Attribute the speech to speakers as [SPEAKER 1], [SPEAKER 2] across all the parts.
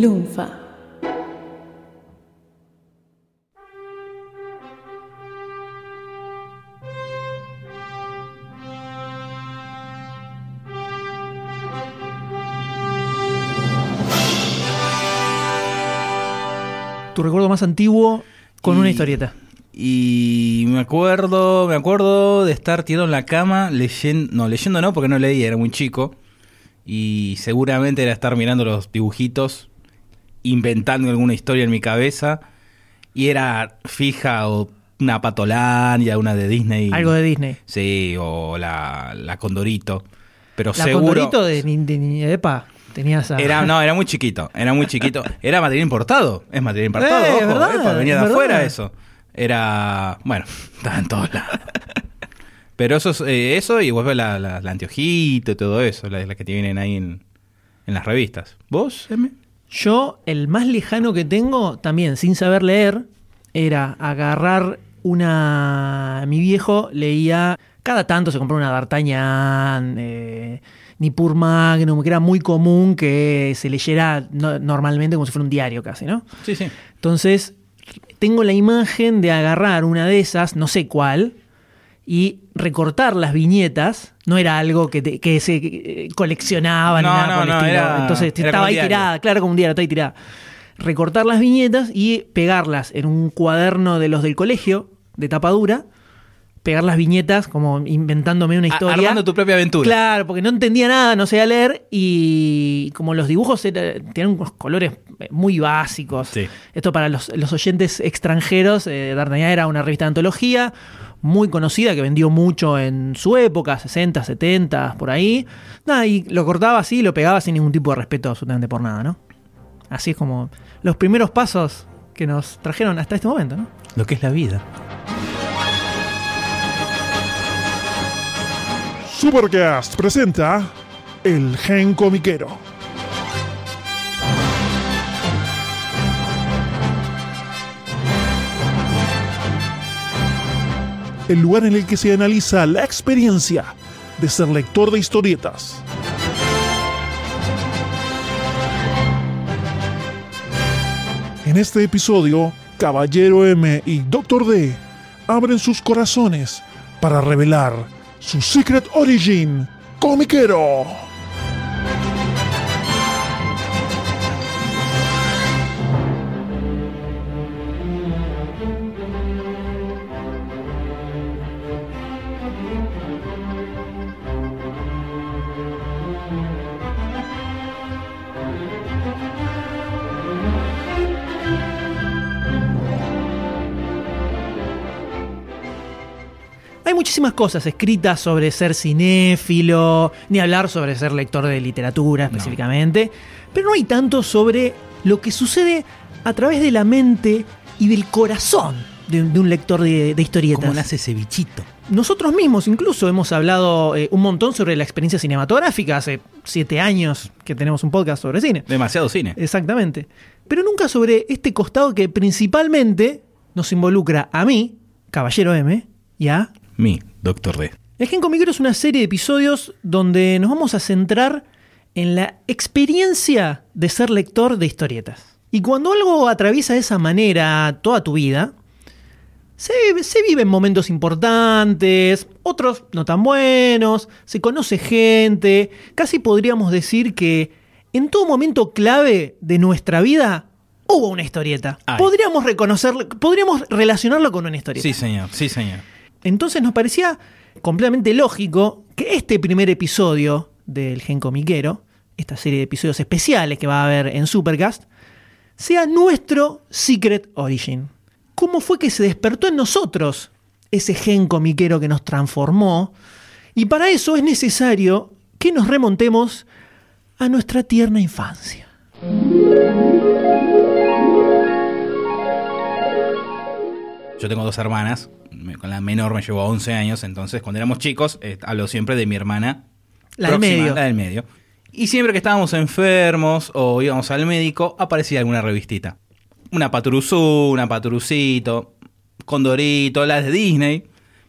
[SPEAKER 1] Lunfa.
[SPEAKER 2] Tu recuerdo más antiguo con
[SPEAKER 3] Y-
[SPEAKER 2] una historieta.
[SPEAKER 3] Y me acuerdo, me acuerdo de estar tirado en la cama leyendo, no, leyendo no, porque no leía, era muy chico. Y seguramente era estar mirando los dibujitos, inventando alguna historia en mi cabeza. Y era fija o una Patolandia, una de Disney.
[SPEAKER 2] Algo de Disney.
[SPEAKER 3] Sí, o la, la Condorito. Pero
[SPEAKER 2] La
[SPEAKER 3] seguro.
[SPEAKER 2] Condorito de, de, ni- Epa, tenías a...
[SPEAKER 3] Era, no, era muy chiquito, era muy chiquito. Era material importado, es material importado,
[SPEAKER 2] Eh,
[SPEAKER 3] ojo,
[SPEAKER 2] ¿verdad?
[SPEAKER 3] epa, venía de
[SPEAKER 2] ¿verdad?
[SPEAKER 3] afuera eso. Era, bueno, estaba en todos lados. Pero eso, es, eh, eso y vuelve la, la, la anteojito y todo eso, la, la que te vienen ahí en, en las revistas. ¿Vos, M?
[SPEAKER 2] Yo, el más lejano que tengo, también sin saber leer, era agarrar una... Mi viejo leía... Cada tanto se compró una D'Artagnan, eh, Nippur Magnum, que era muy común que se leyera no- normalmente como si fuera un diario casi, ¿no?
[SPEAKER 3] Sí, sí.
[SPEAKER 2] Entonces, tengo la imagen de agarrar una de esas, no sé cuál, y recortar las viñetas. No era algo que, te- que se eh, coleccionaba ni nada
[SPEAKER 3] no,
[SPEAKER 2] por el
[SPEAKER 3] no,
[SPEAKER 2] estilo.
[SPEAKER 3] era-
[SPEAKER 2] Entonces
[SPEAKER 3] era
[SPEAKER 2] estaba ahí
[SPEAKER 3] diario.
[SPEAKER 2] tirada, claro como un diario, estaba ahí tirada. Recortar las viñetas y pegarlas en un cuaderno de los del colegio, de tapa dura. Pegar las viñetas, como inventándome una historia.
[SPEAKER 3] Armando tu propia aventura.
[SPEAKER 2] Claro, porque no entendía nada, no sabía leer y como los dibujos era- tenían unos colores eh, muy básicos.
[SPEAKER 3] Sí.
[SPEAKER 2] Esto para los, los oyentes extranjeros, eh, era una revista de antología muy conocida que vendió mucho en su época, 60, 70, por ahí. Nada, y lo cortaba así y lo pegaba sin ningún tipo de respeto absolutamente por nada, ¿no? Así es como los primeros pasos que nos trajeron hasta este momento, ¿no?
[SPEAKER 3] Lo que es la vida.
[SPEAKER 4] Supercast presenta El Gen Comiquero. El lugar en el que se analiza la experiencia de ser lector de historietas. En este episodio, Caballero M y Doctor D abren sus corazones para revelar su Secret Origin comiquero.
[SPEAKER 2] Muchísimas cosas escritas sobre ser cinéfilo, ni hablar sobre ser lector de literatura específicamente, pero no hay tanto sobre lo que sucede a través de la mente y del corazón de, de un lector de, de historietas.
[SPEAKER 3] ¿Cómo nace ese bichito?
[SPEAKER 2] Nosotros mismos incluso hemos hablado eh, un montón sobre la experiencia cinematográfica, hace siete años que tenemos un podcast sobre cine.
[SPEAKER 3] Demasiado cine.
[SPEAKER 2] Exactamente. Pero nunca sobre este costado que principalmente nos involucra a mí, Caballero M, y a
[SPEAKER 3] Mi, Doctor D.
[SPEAKER 2] el Gen Comiquero es una serie de episodios donde nos vamos a centrar en la experiencia de ser lector de historietas. Y cuando algo atraviesa de esa manera toda tu vida, se, se viven momentos importantes, otros no tan buenos, se conoce gente, casi podríamos decir que en todo momento clave de nuestra vida hubo una historieta.
[SPEAKER 3] Ay.
[SPEAKER 2] Podríamos reconocerlo, podríamos relacionarlo con una historieta.
[SPEAKER 3] Sí, señor, sí, señor.
[SPEAKER 2] Entonces nos parecía completamente lógico que este primer episodio del Gen Comiquero, esta serie de episodios especiales que va a haber en Supercast, sea nuestro Secret Origin. ¿Cómo fue que se despertó en nosotros ese gen comiquero que nos transformó? Y para eso es necesario que nos remontemos a nuestra tierna infancia.
[SPEAKER 3] Yo tengo dos hermanas, con la menor me llevo 11 años, entonces cuando éramos chicos eh, hablo siempre de mi hermana.
[SPEAKER 2] La del medio.
[SPEAKER 3] La del medio. Y siempre que estábamos enfermos o íbamos al médico, aparecía alguna revistita. Una Patrusú, una Patrucito, Condorito, las de Disney.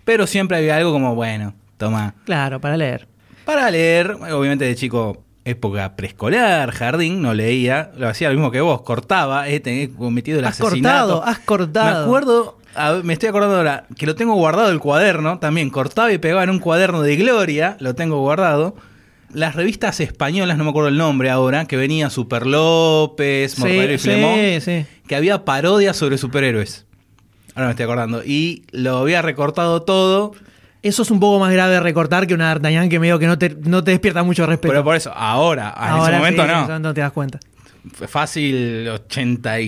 [SPEAKER 3] Pero siempre había algo como, bueno, toma.
[SPEAKER 2] Claro, para leer.
[SPEAKER 3] Para leer, obviamente de chico época preescolar, jardín, no leía, lo hacía lo mismo que vos, cortaba, he tenido cometido el
[SPEAKER 2] Has
[SPEAKER 3] asesinato.
[SPEAKER 2] cortado, has cortado.
[SPEAKER 3] Me acuerdo, a me estoy acordando ahora, que lo tengo guardado el cuaderno, también cortaba y pegaba en un cuaderno de Gloria, lo tengo guardado. Las revistas españolas, no me acuerdo el nombre ahora, que venía Super López, Mortadelo y
[SPEAKER 2] Sí,
[SPEAKER 3] Filemón,
[SPEAKER 2] sí, sí.
[SPEAKER 3] que había parodias sobre superhéroes. Ahora me estoy acordando. Y lo había recortado todo.
[SPEAKER 2] Eso es un poco más grave de recortar que una D'Artagnan que medio que no te, no te despierta mucho respeto.
[SPEAKER 3] Pero por eso, ahora, en
[SPEAKER 2] Ahora
[SPEAKER 3] ese momento
[SPEAKER 2] sí,
[SPEAKER 3] no.
[SPEAKER 2] momento te das cuenta.
[SPEAKER 3] Fue fácil 80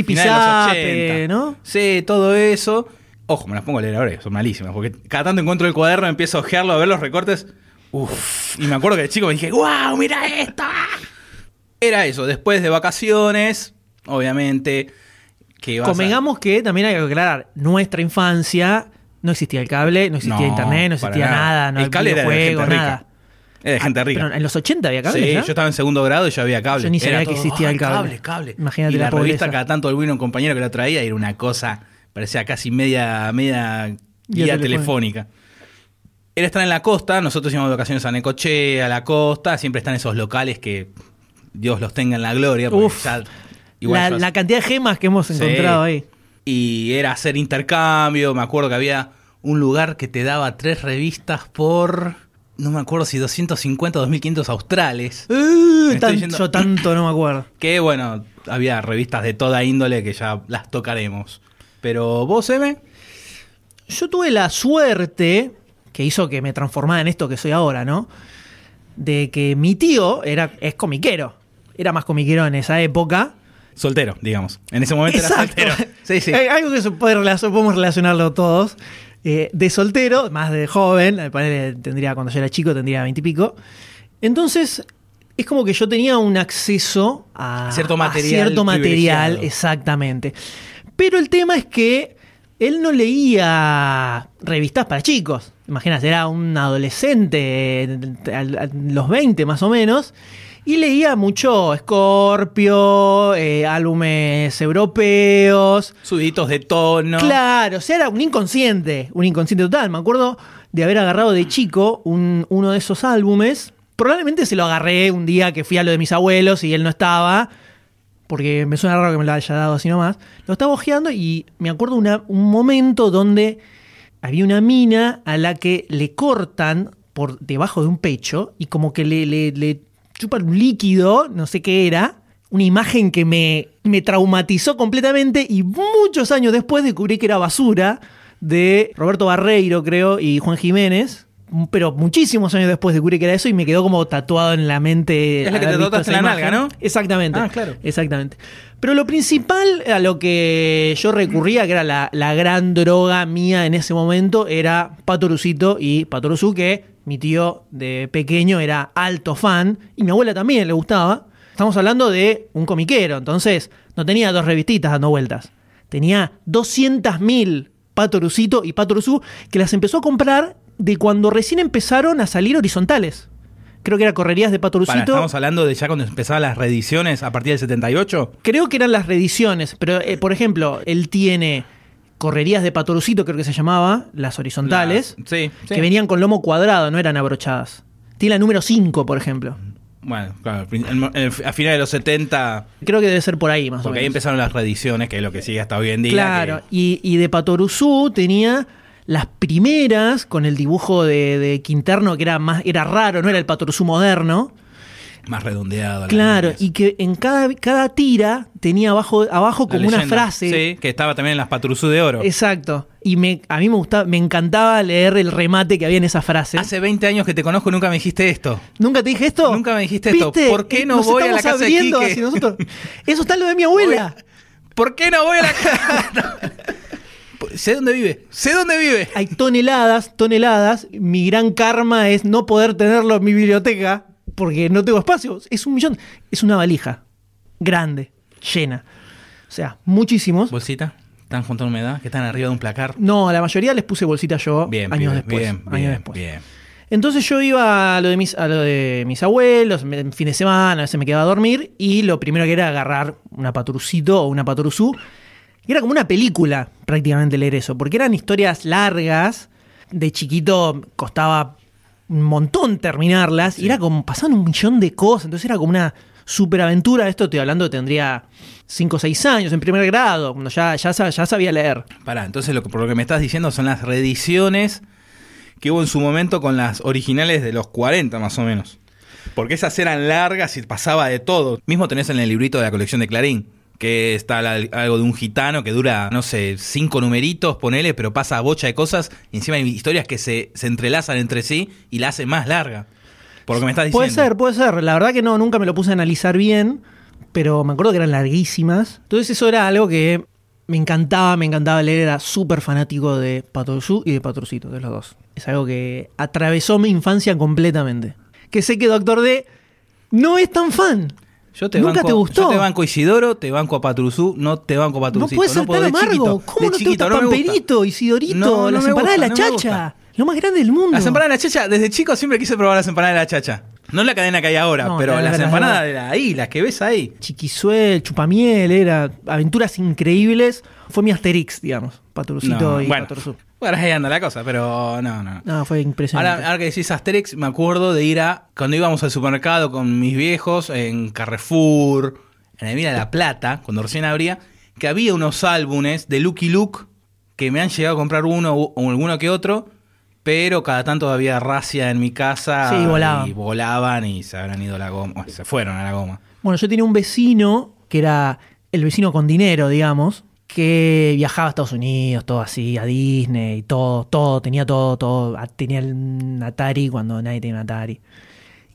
[SPEAKER 3] 80.
[SPEAKER 2] ¿no?
[SPEAKER 3] Sí, todo eso. Ojo, me las pongo a leer ahora, son malísimas. Porque cada tanto encuentro el cuaderno, empiezo a ojearlo, a ver los recortes. Uf. Y me acuerdo que de chico me dije, ¡Wow! ¡Mira esto! Era eso, después de vacaciones, obviamente. Que a-
[SPEAKER 2] Convengamos que también hay que aclarar, nuestra infancia no existía el cable, no existía
[SPEAKER 3] No,
[SPEAKER 2] internet, no existía
[SPEAKER 3] nada.
[SPEAKER 2] nada, no
[SPEAKER 3] El
[SPEAKER 2] había
[SPEAKER 3] cable era de
[SPEAKER 2] videojuegos,
[SPEAKER 3] gente rica.
[SPEAKER 2] nada.
[SPEAKER 3] Era de gente
[SPEAKER 2] Ah,
[SPEAKER 3] rica.
[SPEAKER 2] Pero en los 80 había cable.
[SPEAKER 3] Sí, yo estaba en segundo grado y ya había cable.
[SPEAKER 2] Yo ni sabía
[SPEAKER 3] Era
[SPEAKER 2] que existía
[SPEAKER 3] "Ay,
[SPEAKER 2] el cable".
[SPEAKER 3] cable, cable.
[SPEAKER 2] Imagínate
[SPEAKER 3] y
[SPEAKER 2] la
[SPEAKER 3] la, revista cada tanto volvía un compañero que la traía y era una cosa, parecía casi media, media
[SPEAKER 2] Guía telefónica.
[SPEAKER 3] Era estar en la costa, nosotros íbamos de vacaciones a Necochea, a la costa, siempre están esos locales que Dios los tenga en la gloria.
[SPEAKER 2] Uf,
[SPEAKER 3] ya-
[SPEAKER 2] la,
[SPEAKER 3] yo-
[SPEAKER 2] la cantidad de gemas que hemos
[SPEAKER 3] Sí.
[SPEAKER 2] encontrado ahí.
[SPEAKER 3] Y era hacer intercambio, me acuerdo que había un lugar que te daba tres revistas por, no me acuerdo si 250 o 2500 australes.
[SPEAKER 2] Uh, tan-
[SPEAKER 3] yendo-
[SPEAKER 2] Yo tanto no me acuerdo.
[SPEAKER 3] Que bueno, había revistas de toda índole que ya las tocaremos. Pero vos, M,
[SPEAKER 2] Yo tuve la suerte, que hizo que me transformara en esto que soy ahora, ¿no? De que mi tío era, es comiquero. Era más comiquero en esa época.
[SPEAKER 3] soltero, digamos. En ese momento era soltero. Sí, sí.
[SPEAKER 2] Hay Algo que se puede relacion- podemos relacionarlo todos. Eh, de soltero, más de joven, parecer tendría, cuando yo era chico tendría veintipico. Entonces, es como que yo tenía un acceso a,
[SPEAKER 3] Cierto
[SPEAKER 2] a
[SPEAKER 3] material
[SPEAKER 2] cierto material,
[SPEAKER 3] privilegiado.
[SPEAKER 2] exactamente. Pero el tema es que él no leía revistas para chicos. Imaginas, era un adolescente, eh, a los 20 más o menos, y leía mucho Scorpio, eh, álbumes europeos.
[SPEAKER 3] Subiditos de tono.
[SPEAKER 2] Claro, o sea, era un inconsciente, un inconsciente total. Me acuerdo de haber agarrado de chico un- uno de esos álbumes. Probablemente se lo agarré un día que fui a lo de mis abuelos y él no estaba, porque me suena raro que me lo haya dado así nomás. Lo estaba hojeando y me acuerdo una- un momento donde había una mina a la que le cortan por debajo de un pecho y como que le, le, le chupan un líquido, no sé qué era, una imagen que me, me traumatizó completamente y muchos años después descubrí que era basura de Roberto Barreiro, creo, y Juan Jiménez. Pero muchísimos años después descubrí que era eso y me quedó como tatuado en la mente.
[SPEAKER 3] Es la que te tatuaste en la nalga, ¿no?
[SPEAKER 2] Exactamente.
[SPEAKER 3] Ah, claro.
[SPEAKER 2] Exactamente. Pero lo principal a lo que yo recurría, que era la, la gran droga mía en ese momento, era Patorucito y Patoruzú, que mi tío de pequeño era alto fan, y mi abuela también le gustaba. Estamos hablando de un comiquero, entonces no tenía dos revistitas dando vueltas. Tenía 200.000 Patorucito y Patoruzú, que las empezó a comprar de cuando recién empezaron a salir horizontales. Creo que era correrías de
[SPEAKER 3] Para,
[SPEAKER 2] Patorucito.
[SPEAKER 3] estamos hablando de ya cuando empezaban las reediciones a partir del 78.
[SPEAKER 2] Creo que eran las reediciones, pero eh, por ejemplo, él tiene correrías de Patorucito, creo que se llamaba, las horizontales,
[SPEAKER 3] Las- sí, sí.
[SPEAKER 2] que venían con lomo cuadrado, no eran abrochadas. Tiene la número 5, por ejemplo.
[SPEAKER 3] Bueno, claro, a finales de los 70,
[SPEAKER 2] Creo que debe ser por ahí, más o
[SPEAKER 3] porque ahí
[SPEAKER 2] menos.
[SPEAKER 3] empezaron las reediciones, que es lo que sigue hasta hoy en día.
[SPEAKER 2] Claro,
[SPEAKER 3] que-
[SPEAKER 2] y, y de Patoruzú tenía las primeras con el dibujo de, de Quinterno, que era más era raro, no era el Patoruzú moderno.
[SPEAKER 3] Más redondeado. las
[SPEAKER 2] Claro, y que en cada, cada tira tenía abajo, abajo como una frase.
[SPEAKER 3] Sí, que estaba también en las Patrusú de Oro.
[SPEAKER 2] Exacto. Y me, a mí me gustaba, me encantaba leer el remate que había en esa frase.
[SPEAKER 3] Hace 20 años que te conozco y nunca me dijiste esto.
[SPEAKER 2] ¿Nunca te dije esto?
[SPEAKER 3] Nunca me dijiste esto.
[SPEAKER 2] ¿Viste?
[SPEAKER 3] ¿Por qué no
[SPEAKER 2] Nos
[SPEAKER 3] voy a la casa de
[SPEAKER 2] abriendo
[SPEAKER 3] Quique?
[SPEAKER 2] hacia nosotros. Eso está lo de mi abuela.
[SPEAKER 3] ¿Por qué no voy a la casa? sé dónde vive. Sé dónde vive.
[SPEAKER 2] Hay toneladas, toneladas. Mi gran karma es no poder tenerlo en mi biblioteca porque no tengo espacio. Es un millón. Es una valija grande, llena. O sea, muchísimos.
[SPEAKER 3] Bolsita. Están junto a humedad, que están arriba de un placar.
[SPEAKER 2] No, a la mayoría les puse bolsita yo
[SPEAKER 3] Bien,
[SPEAKER 2] años
[SPEAKER 3] bien,
[SPEAKER 2] después.
[SPEAKER 3] bien,
[SPEAKER 2] años
[SPEAKER 3] bien,
[SPEAKER 2] después.
[SPEAKER 3] bien.
[SPEAKER 2] Entonces yo iba a lo de mis, a lo de mis abuelos, en fin de semana, a veces me quedaba a dormir, y lo primero que era agarrar una paturucito o una paturuzú. Y era como una película prácticamente leer eso, porque eran historias largas. De chiquito costaba un montón terminarlas. Y era como, pasaban un millón de cosas. Entonces era como una superaventura. Esto estoy hablando, tendría 5 o 6 años en primer grado, cuando ya, ya, ya sabía leer.
[SPEAKER 3] Pará, entonces lo que, por lo que me estás diciendo son las reediciones que hubo en su momento con las originales de los 40 más o menos. Porque esas eran largas y pasaba de todo. Mismo tenés en el librito de la colección de Clarín, que está algo de un gitano que dura, no sé, cinco numeritos, ponele, pero pasa bocha de cosas. Y encima hay historias que se, se entrelazan entre sí y la hacen más larga. Por lo que me estás diciendo.
[SPEAKER 2] Puede ser, puede ser. La verdad que no, nunca me lo puse a analizar bien, pero me acuerdo que eran larguísimas. Entonces eso era algo que me encantaba, me encantaba leer. Era súper fanático de Patrusú y de Patrucito, de los dos. Es algo que atravesó mi infancia completamente. Que sé que Doctor D no es tan fan.
[SPEAKER 3] Yo te
[SPEAKER 2] ¿Nunca
[SPEAKER 3] banco,
[SPEAKER 2] te gustó?
[SPEAKER 3] Yo te banco Isidoro, te banco a Patrusú, no te banco a
[SPEAKER 2] No
[SPEAKER 3] Patrucito.
[SPEAKER 2] puede ser
[SPEAKER 3] puedo,
[SPEAKER 2] tan amargo.
[SPEAKER 3] chiquito,
[SPEAKER 2] ¿Cómo no te
[SPEAKER 3] chiquito,
[SPEAKER 2] gusta
[SPEAKER 3] no me gusta.
[SPEAKER 2] Pamperito, Isidorito,
[SPEAKER 3] No, no
[SPEAKER 2] las empanadas
[SPEAKER 3] gusta,
[SPEAKER 2] de la
[SPEAKER 3] no
[SPEAKER 2] chacha? Lo más grande del mundo.
[SPEAKER 3] Las empanadas de la chacha, desde chico siempre quise probar las empanadas de la chacha. No la cadena que hay ahora,
[SPEAKER 2] No,
[SPEAKER 3] pero
[SPEAKER 2] la- la-
[SPEAKER 3] las
[SPEAKER 2] la-
[SPEAKER 3] empanadas de la- ahí, las que ves ahí.
[SPEAKER 2] Chiquisuel, Chupamiel, era aventuras increíbles. Fue mi Asterix, digamos. Patrucito
[SPEAKER 3] No,
[SPEAKER 2] y
[SPEAKER 3] bueno,
[SPEAKER 2] Patrusú.
[SPEAKER 3] Bueno, ahí anda la cosa, pero no, no.
[SPEAKER 2] No, fue impresionante.
[SPEAKER 3] Ahora, ahora que decís Asterix, me acuerdo de ir a. Cuando íbamos al supermercado con mis viejos, en Carrefour, en el Mira de la Plata, cuando recién abría, que había unos álbumes de Lucky Luke que me han llegado a comprar uno o o alguno que otro, pero cada tanto había racia en mi casa.
[SPEAKER 2] Sí, volaban.
[SPEAKER 3] Y volaban y se habrán ido a la goma. Se fueron a la goma.
[SPEAKER 2] Bueno, yo tenía un vecino que era el vecino con dinero, digamos, que viajaba a Estados Unidos, todo así, a Disney, todo, todo, tenía todo, todo. Tenía el Atari cuando nadie tenía un Atari.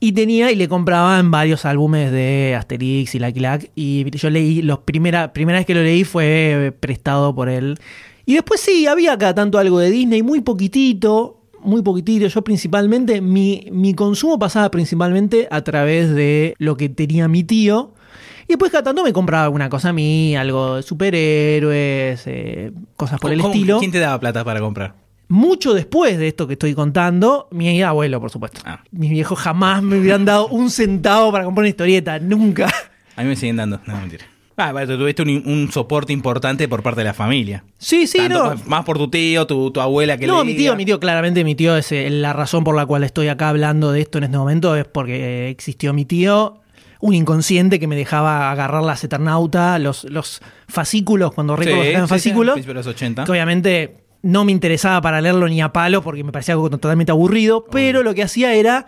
[SPEAKER 2] Y tenía y le compraban varios álbumes de Asterix y Lucky Luke. Y yo leí, los primera, primera vez que lo leí fue prestado por él. Y después sí, había cada tanto algo de Disney, muy poquitito, muy poquitito. Yo principalmente, mi, mi consumo pasaba principalmente a través de lo que tenía mi tío. Y después cada tanto me compraba alguna cosa a mí, algo de superhéroes, eh, cosas por el
[SPEAKER 3] ¿Cómo-
[SPEAKER 2] estilo.
[SPEAKER 3] ¿Quién te daba plata para comprar?
[SPEAKER 2] Mucho después de esto que estoy contando, mi abuelo, por supuesto.
[SPEAKER 3] Ah.
[SPEAKER 2] Mis viejos jamás me hubieran dado un centavo para comprar una historieta, nunca.
[SPEAKER 3] A mí me siguen dando. No, mentira. Ah, tú tuviste un, un soporte importante por parte de la familia.
[SPEAKER 2] Sí, sí,
[SPEAKER 3] Tanto
[SPEAKER 2] no.
[SPEAKER 3] Más por tu tío, tu, tu abuela que
[SPEAKER 2] No, mi tío, mi tío, claramente mi tío es eh, la razón por la cual estoy acá hablando de esto en este momento, es porque eh, existió mi tío, un inconsciente que me dejaba agarrar las Eternauta, los, los fascículos, cuando eran
[SPEAKER 3] sí, sí,
[SPEAKER 2] fascículos,
[SPEAKER 3] al principio de los 80.
[SPEAKER 2] que obviamente no me interesaba para leerlo ni a palo porque me parecía algo totalmente aburrido, pero lo que hacía era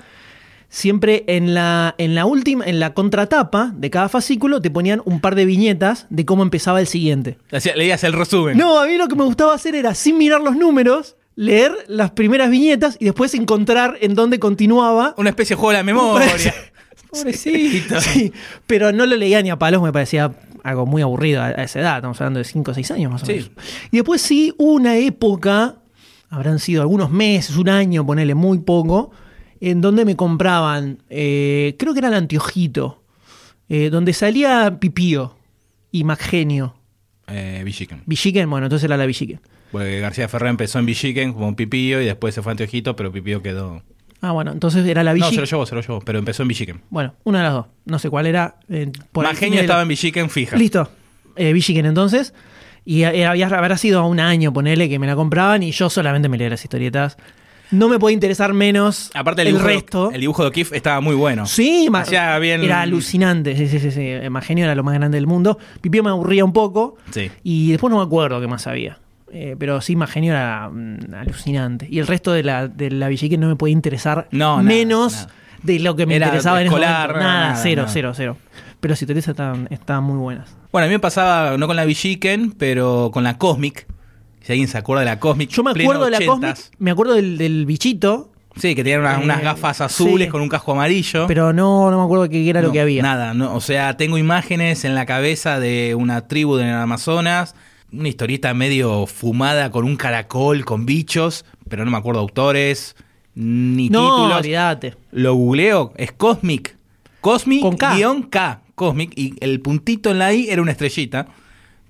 [SPEAKER 2] siempre en la, en la última, en la contratapa de cada fascículo te ponían un par de viñetas de cómo empezaba el siguiente.
[SPEAKER 3] Leías el resumen.
[SPEAKER 2] No, a mí lo que me gustaba hacer era, sin mirar los números, leer las primeras viñetas y después encontrar en dónde continuaba.
[SPEAKER 3] Una especie de juego de la memoria. Pobrecito.
[SPEAKER 2] Sí, pero no lo leía ni a palos, me parecía algo muy aburrido a a esa edad, estamos hablando de 5 o 6 años más o
[SPEAKER 3] Sí.
[SPEAKER 2] menos. Y después sí, una época, habrán sido algunos meses, un año, ponele muy poco, en donde me compraban, eh, creo que era el anteojito, eh, donde salía Pipío y Maggenio.
[SPEAKER 3] Eh, Villiquen.
[SPEAKER 2] Villiquen, bueno, entonces era la Villiquen.
[SPEAKER 3] Porque García Ferrer empezó en Villiquen como un pipillo y después se fue a Anteojito, pero Pipillo quedó.
[SPEAKER 2] Ah, bueno, entonces era la
[SPEAKER 3] No,
[SPEAKER 2] Villiquen.
[SPEAKER 3] se lo llevó, se lo llevó, pero empezó en Villiquen.
[SPEAKER 2] Bueno, una de las dos. No sé cuál era. eh, por
[SPEAKER 3] Más
[SPEAKER 2] el
[SPEAKER 3] genio
[SPEAKER 2] fin de la-
[SPEAKER 3] estaba en Villiquen fija.
[SPEAKER 2] Listo. Eh, Villiquen entonces. Y eh, había, habrá sido un año, ponele, que me la compraban y yo solamente me leía las historietas. No me podía interesar menos
[SPEAKER 3] Aparte el,
[SPEAKER 2] el
[SPEAKER 3] dibujo,
[SPEAKER 2] resto.
[SPEAKER 3] el dibujo de O'Keefe estaba muy bueno.
[SPEAKER 2] Sí,
[SPEAKER 3] Hacía bien-
[SPEAKER 2] era alucinante. Sí, sí, sí, sí. Magenio era lo más grande del mundo. Pipio me aburría un poco.
[SPEAKER 3] Sí.
[SPEAKER 2] Y después no me acuerdo qué más había. Eh, pero sí, Magenio era mm, alucinante. Y el resto de la, de la Villiquen no me podía interesar
[SPEAKER 3] No, nada,
[SPEAKER 2] menos
[SPEAKER 3] nada.
[SPEAKER 2] de lo que me
[SPEAKER 3] Era
[SPEAKER 2] interesaba en ese
[SPEAKER 3] escolar,
[SPEAKER 2] momento. Nada,
[SPEAKER 3] nada,
[SPEAKER 2] cero,
[SPEAKER 3] nada.
[SPEAKER 2] cero, cero. Pero las historietas estaban, estaban muy buenas.
[SPEAKER 3] Bueno, a mí me pasaba no con la Villiquen, pero con la Cosmic. Si alguien se acuerda de la Cosmic.
[SPEAKER 2] Yo me
[SPEAKER 3] pleno
[SPEAKER 2] acuerdo de la
[SPEAKER 3] 80s.
[SPEAKER 2] Cosmic, me acuerdo del, del bichito,
[SPEAKER 3] Sí, que tenían unas,
[SPEAKER 2] Eh,
[SPEAKER 3] unas gafas azules
[SPEAKER 2] sí.
[SPEAKER 3] con un casco amarillo.
[SPEAKER 2] pero no, no me acuerdo qué era lo
[SPEAKER 3] No,
[SPEAKER 2] que había.
[SPEAKER 3] Nada, no, o sea, tengo imágenes en la cabeza de una tribu en el Amazonas, una historieta medio fumada con un caracol, con bichos, pero no me acuerdo autores, ni
[SPEAKER 2] no,
[SPEAKER 3] títulos.
[SPEAKER 2] olvídate.
[SPEAKER 3] Lo googleo, es Cosmic. Cosmic
[SPEAKER 2] Con K.
[SPEAKER 3] guion K, Cosmic, y el puntito en la I era una estrellita,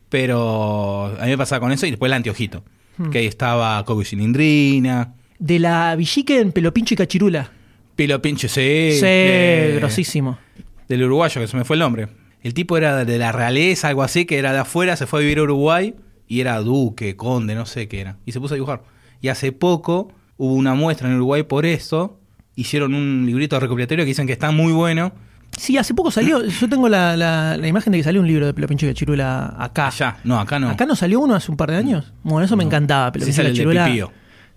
[SPEAKER 3] pero a mí me pasaba con eso y después el anteojito,
[SPEAKER 2] Hmm.
[SPEAKER 3] que ahí estaba Coco y Cilindrina,
[SPEAKER 2] De la Villiquen, Pelopincho y Cachirula.
[SPEAKER 3] Pilo Pinche, sí.
[SPEAKER 2] Sí, grosísimo.
[SPEAKER 3] del uruguayo, que se me fue el nombre. El tipo era de la realeza, algo así, que era de afuera, se fue a vivir a Uruguay y era duque, conde, no sé qué era. Y se puso a dibujar. Y hace poco hubo una muestra en Uruguay por eso hicieron un librito recopilatorio que dicen que está muy bueno.
[SPEAKER 2] Sí, hace poco salió. Yo tengo la, la- la imagen de que salió un libro de Pelo Pincho y Chirula acá.
[SPEAKER 3] Allá, no, acá no.
[SPEAKER 2] ¿Acá no salió uno hace un par de años? Bueno, eso me encantaba. Pelo
[SPEAKER 3] Sí
[SPEAKER 2] Chirula.
[SPEAKER 3] Pipío.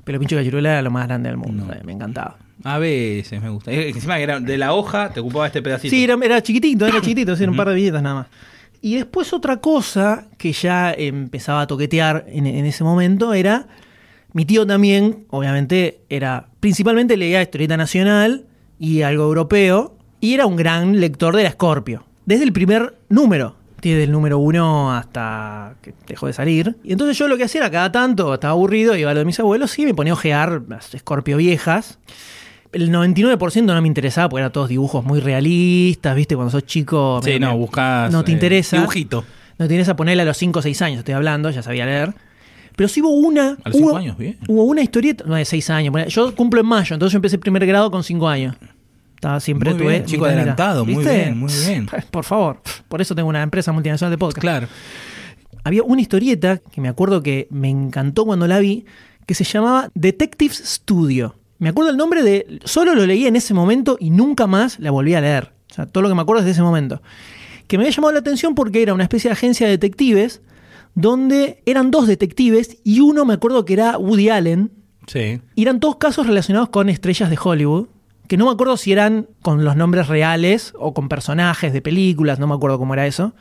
[SPEAKER 2] Pelo Pincho y Chirula era lo más grande del mundo.
[SPEAKER 3] No.
[SPEAKER 2] eh, Me encantaba.
[SPEAKER 3] A veces me gusta. Encima que era de la hoja te ocupaba este pedacito.
[SPEAKER 2] Sí, era, era chiquitito, era chiquitito, sí, era un par de billetas nada más. Y después otra cosa que ya empezaba a toquetear en, en ese momento era, mi tío también, obviamente, era, principalmente leía historieta nacional y algo europeo, y era un gran lector de la Scorpio, desde el primer número. Desde el número uno hasta que dejó de salir. Y entonces yo lo que hacía era cada tanto, estaba aburrido, iba a lo de mis abuelos y me ponía a ojear las Scorpio viejas el 99% no me interesaba porque eran todos dibujos muy realistas, ¿viste? Cuando sos chico.
[SPEAKER 3] Sí,
[SPEAKER 2] me-
[SPEAKER 3] no, buscas.
[SPEAKER 2] No te
[SPEAKER 3] eh,
[SPEAKER 2] interesa.
[SPEAKER 3] Dibujito.
[SPEAKER 2] No te interesa ponerle a los 5 o 6 años, estoy hablando, ya sabía leer. Pero sí hubo una.
[SPEAKER 3] A los cinco
[SPEAKER 2] hubo-
[SPEAKER 3] años, bien.
[SPEAKER 2] Hubo una historieta. No, de 6 años. Yo cumplo en mayo, entonces yo empecé primer grado con 5 años. Estaba siempre
[SPEAKER 3] Muy
[SPEAKER 2] tuve
[SPEAKER 3] bien, chico adelantado, muy bien, muy bien.
[SPEAKER 2] Por favor. Por eso tengo una empresa multinacional de podcast
[SPEAKER 3] Claro.
[SPEAKER 2] había una historieta que me acuerdo que me encantó cuando la vi, que se llamaba Detectives Studio. Me acuerdo el nombre de. Solo lo leí en ese momento y nunca más la volví a leer. O sea, todo lo que me acuerdo es de ese momento. Que me había llamado la atención porque era una especie de agencia de detectives donde eran dos detectives y uno me acuerdo que era Woody Allen.
[SPEAKER 3] Sí.
[SPEAKER 2] Y eran todos casos relacionados con estrellas de Hollywood. Que no me acuerdo si eran con los nombres reales o con personajes de películas, no me acuerdo cómo era eso.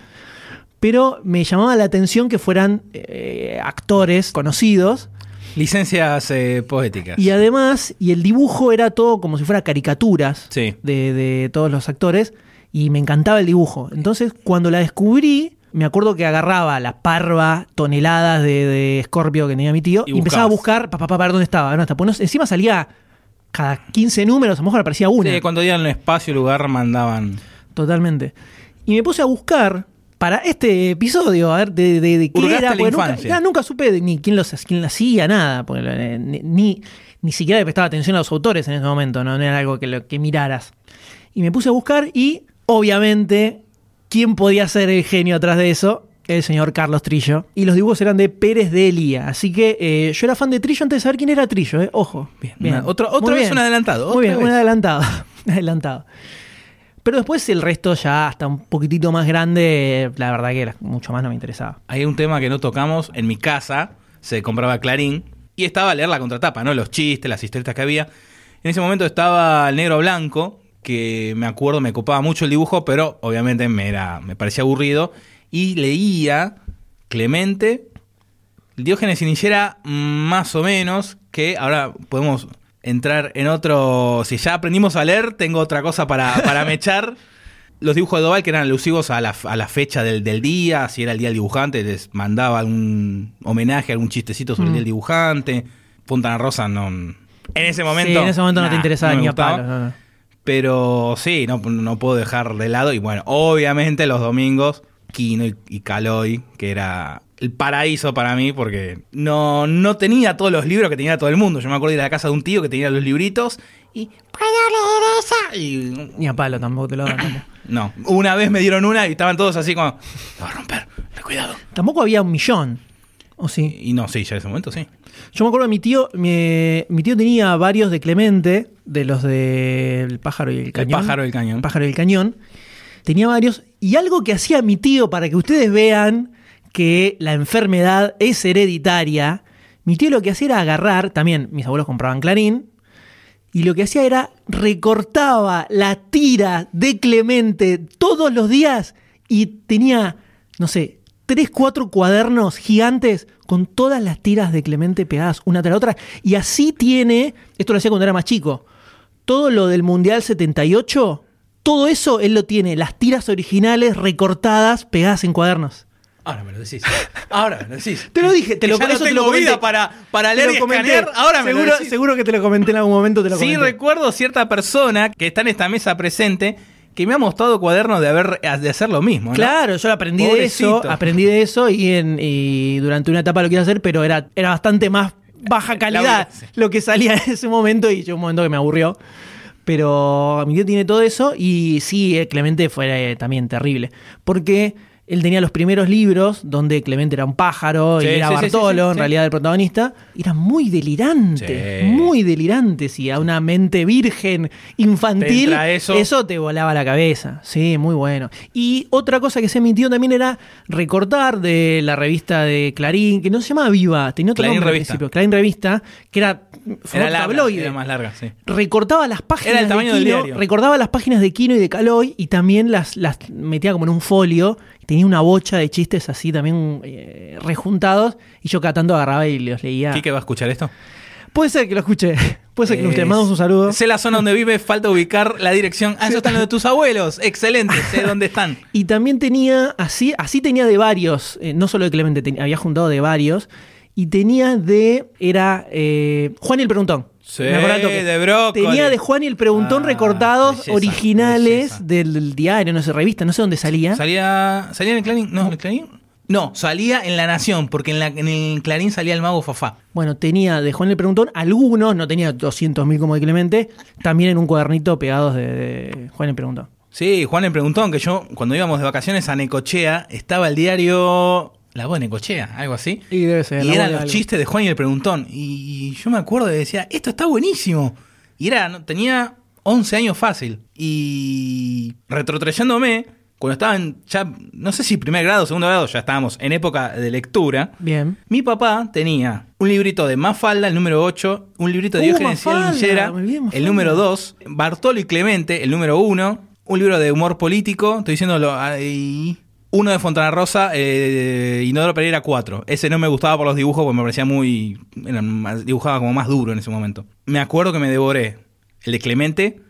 [SPEAKER 2] Pero me llamaba la atención que fueran eh, actores conocidos.
[SPEAKER 3] Licencias eh, poéticas.
[SPEAKER 2] Y además, y el dibujo era todo como si fuera caricaturas
[SPEAKER 3] Sí.
[SPEAKER 2] de, de todos los actores. Y me encantaba el dibujo. Entonces, cuando la descubrí, me acuerdo que agarraba la parva, toneladas de, de Scorpio que tenía mi tío,
[SPEAKER 3] Y
[SPEAKER 2] y, empezaba a buscar para ver dónde estaba. ¿dónde está? Pues no- encima salía cada 15 números, a lo mejor aparecía una.
[SPEAKER 3] Sí, cuando dieron espacio y lugar mandaban.
[SPEAKER 2] Totalmente. Y me puse a buscar para este episodio, a ver de, de, de qué era.
[SPEAKER 3] la
[SPEAKER 2] porque nunca,
[SPEAKER 3] infancia.
[SPEAKER 2] ya nunca supe de ni quién, los, quién hacía, nada. Porque, eh, ni, ni, siquiera le prestaba atención a los autores en ese momento, no, No era algo que, lo, que miraras. Y me puse a buscar y, obviamente, ¿quién podía ser el genio atrás de eso? El señor Carlos Trillo. Y los dibujos eran de Pérez de Elía. Así que eh, yo era fan de Trillo antes de saber quién era Trillo, eh. Ojo.
[SPEAKER 3] Bien, una- otra- otra
[SPEAKER 2] Muy
[SPEAKER 3] vez
[SPEAKER 2] bien.
[SPEAKER 3] un adelantado,
[SPEAKER 2] Muy bien, un adelantado. adelantado. Pero después el resto ya hasta un poquitito más grande, la verdad que era- mucho más no me interesaba.
[SPEAKER 3] Hay un tema que no tocamos. En mi casa se compraba Clarín y estaba a leer la contratapa, ¿no? Los chistes, las historietas que había. En ese momento estaba el negro blanco, que me acuerdo me copaba mucho el dibujo, pero obviamente me, era, me parecía aburrido. Y leía Clemente, el Diógenes Sinillera más o menos, que ahora podemos entrar en otro... Si ya aprendimos a leer, tengo otra cosa para, para mechar. Los dibujos de Doval que eran alusivos a la, a la fecha del, del día, si era el día del dibujante, les mandaba algún homenaje, algún chistecito sobre el
[SPEAKER 2] Mm.
[SPEAKER 3] día del dibujante. Fontana Rosa no... En ese momento...
[SPEAKER 2] Sí, en ese momento no te interesaba
[SPEAKER 3] no
[SPEAKER 2] ni a no, no.
[SPEAKER 3] Pero sí, no, no puedo dejar de lado. Y bueno, obviamente los domingos, Kino y, y Caloi, que era el paraíso para mí, porque no, no tenía todos los libros que tenía todo el mundo. Yo me acuerdo de ir a la casa de un tío que tenía los libritos y. ¿Puedo leer esa? Y.
[SPEAKER 2] Ni a palo tampoco te lo tampoco.
[SPEAKER 3] No, una vez me dieron una y estaban todos así como. Te va a romper, cuidado.
[SPEAKER 2] Tampoco había un millón. ¿O sí?
[SPEAKER 3] Y no, sí, ya en ese momento sí.
[SPEAKER 2] Yo me acuerdo de mi tío, mi, mi tío tenía varios de Clemente, de los del pájaro y el cañón.
[SPEAKER 3] pájaro y el cañón.
[SPEAKER 2] El pájaro y el cañón. Tenía varios. Y algo que hacía mi tío para que ustedes vean que la enfermedad es hereditaria, mi tío lo que hacía era agarrar, también mis abuelos compraban Clarín, y lo que hacía era recortaba la tira de Clemente todos los días y tenía, no sé, tres, cuatro cuadernos gigantes con todas las tiras de Clemente pegadas una tras la otra. Y así tiene, esto lo hacía cuando era más chico, todo lo del Mundial 78, todo eso él lo tiene, las tiras originales recortadas pegadas en cuadernos.
[SPEAKER 3] Ahora me lo decís. Ahora me lo decís.
[SPEAKER 2] Te lo dije, te lo
[SPEAKER 3] ya no
[SPEAKER 2] eso te lo
[SPEAKER 3] vida para, para leer y escanear. Ahora me
[SPEAKER 2] seguro,
[SPEAKER 3] lo decís.
[SPEAKER 2] seguro que te lo comenté en algún momento, te lo
[SPEAKER 3] Sí,
[SPEAKER 2] comenté.
[SPEAKER 3] recuerdo cierta persona que está en esta mesa presente que me ha mostrado cuadernos de haber de hacer lo mismo. ¿no?
[SPEAKER 2] Claro, yo aprendí de eso, aprendí de eso y, en, y durante una etapa lo quise hacer, pero era, era bastante más baja calidad lo que salía en ese momento y llegó un momento que me aburrió. Pero mi tío tiene todo eso y sí, eh, Clemente fue eh, también terrible. Porque él tenía los primeros libros donde Clemente era un pájaro
[SPEAKER 3] Sí,
[SPEAKER 2] y era
[SPEAKER 3] sí,
[SPEAKER 2] Bartolo,
[SPEAKER 3] sí,
[SPEAKER 2] en realidad el protagonista. Eran muy delirantes,
[SPEAKER 3] Sí.
[SPEAKER 2] muy delirantes. Y a una mente virgen infantil,
[SPEAKER 3] Te eso.
[SPEAKER 2] te volaba la cabeza. Sí, muy bueno. Y otra cosa que se emitió también era recortar de la revista de Clarín, que no se llamaba Viva, tenía otro
[SPEAKER 3] Clarín
[SPEAKER 2] nombre al
[SPEAKER 3] Revista.
[SPEAKER 2] principio, Clarín Revista, que era
[SPEAKER 3] Era larga,
[SPEAKER 2] tabloide
[SPEAKER 3] era más larga, sí.
[SPEAKER 2] recortaba las páginas
[SPEAKER 3] Era el tamaño
[SPEAKER 2] de
[SPEAKER 3] del
[SPEAKER 2] Kino,
[SPEAKER 3] diario.
[SPEAKER 2] recordaba las páginas de Kino y de Caloy y también las, las metía como en un folio tenía una bocha de chistes así también eh, rejuntados y yo cada tanto agarraba y los leía.
[SPEAKER 3] ¿Quique va a escuchar esto?
[SPEAKER 2] Puede ser que lo escuche, puede ser que escuche.
[SPEAKER 3] Eh,
[SPEAKER 2] Mandamos un saludo.
[SPEAKER 3] Sé la zona donde vive, falta ubicar la dirección. Ah, eso están los de tus abuelos. Excelente, sé dónde están.
[SPEAKER 2] Y también tenía, así, así tenía de varios, eh, no solo de Clemente, ten- había juntado de varios. Y tenía de, era eh, Juan y el Preguntón.
[SPEAKER 3] Sí, de Brócoli.
[SPEAKER 2] Tenía de Juan y el Preguntón
[SPEAKER 3] Ah,
[SPEAKER 2] recortados
[SPEAKER 3] belleza,
[SPEAKER 2] originales
[SPEAKER 3] belleza.
[SPEAKER 2] del, del diario, no sé, revista, no sé dónde salía.
[SPEAKER 3] ¿Salía, ¿Salía en el Clarín? No, ¿en el Clarín? No, salía en La Nación, porque en, la- en el Clarín salía el mago Fafá.
[SPEAKER 2] Bueno, tenía de Juan el Preguntón algunos, no tenía 200.000 como de Clemente, también en un cuadernito pegados de, de Juan el Preguntón.
[SPEAKER 3] Sí, Juan le preguntó que yo, cuando íbamos de vacaciones a Necochea, estaba el diario La Voz de Necochea, algo así.
[SPEAKER 2] Y debe ser.
[SPEAKER 3] Y
[SPEAKER 2] la
[SPEAKER 3] eran los
[SPEAKER 2] algo.
[SPEAKER 3] chistes de Juan y el Preguntón. Y yo me acuerdo y decía, esto está buenísimo. Y era, no, tenía 11 años fácil. Y retrotrayéndome, cuando estaba en ya, no sé si primer grado o segundo grado, ya estábamos en época de lectura.
[SPEAKER 2] Bien.
[SPEAKER 3] Mi papá tenía un librito de Mafalda, el número 8, un librito de
[SPEAKER 2] Uh,
[SPEAKER 3] Diógenes
[SPEAKER 2] Mafalda,
[SPEAKER 3] el número 2, Bartolo y Clemente, el número 1, un libro de humor político, estoy diciéndolo ahí, uno de Fontana Rosa, eh, Inodoro Pereira 4. Ese no me gustaba por los dibujos porque me parecía muy... dibujaba como más duro en ese momento. Me acuerdo que me devoré el de Clemente.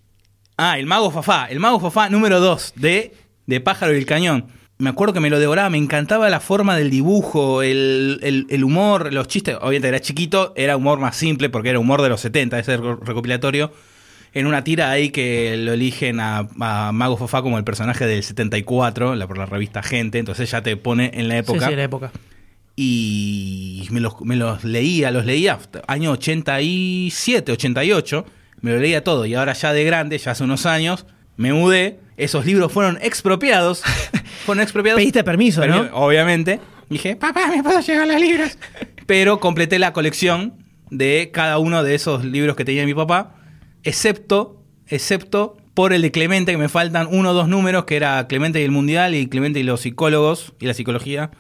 [SPEAKER 3] Ah, el Mago Fafá, el Mago Fafá número 2 de, de Pájaro y el Cañón. Me acuerdo que me lo devoraba, me encantaba la forma del dibujo, el, el- el humor, los chistes. Obviamente era chiquito, era humor más simple porque era humor de los 70, ese recopilatorio. En una tira ahí que lo eligen a, a Mago Fafá como el personaje del 74, la, por la revista Gente, entonces ya te pone en la época.
[SPEAKER 2] Sí, sí, la época.
[SPEAKER 3] Y me los, me los leía, los leía, año 87, 88, me lo leía todo. Y ahora ya de grande, ya hace unos años, me mudé, esos libros fueron expropiados. fueron expropiados.
[SPEAKER 2] Pediste permiso, ¿no?
[SPEAKER 3] Obviamente. Dije, papá, ¿me puedo llevar los libros? Pero completé la colección de cada uno de esos libros que tenía mi papá, excepto, excepto por el de Clemente, que me faltan uno o dos números, que era Clemente y el Mundial y Clemente y los psicólogos y la psicología,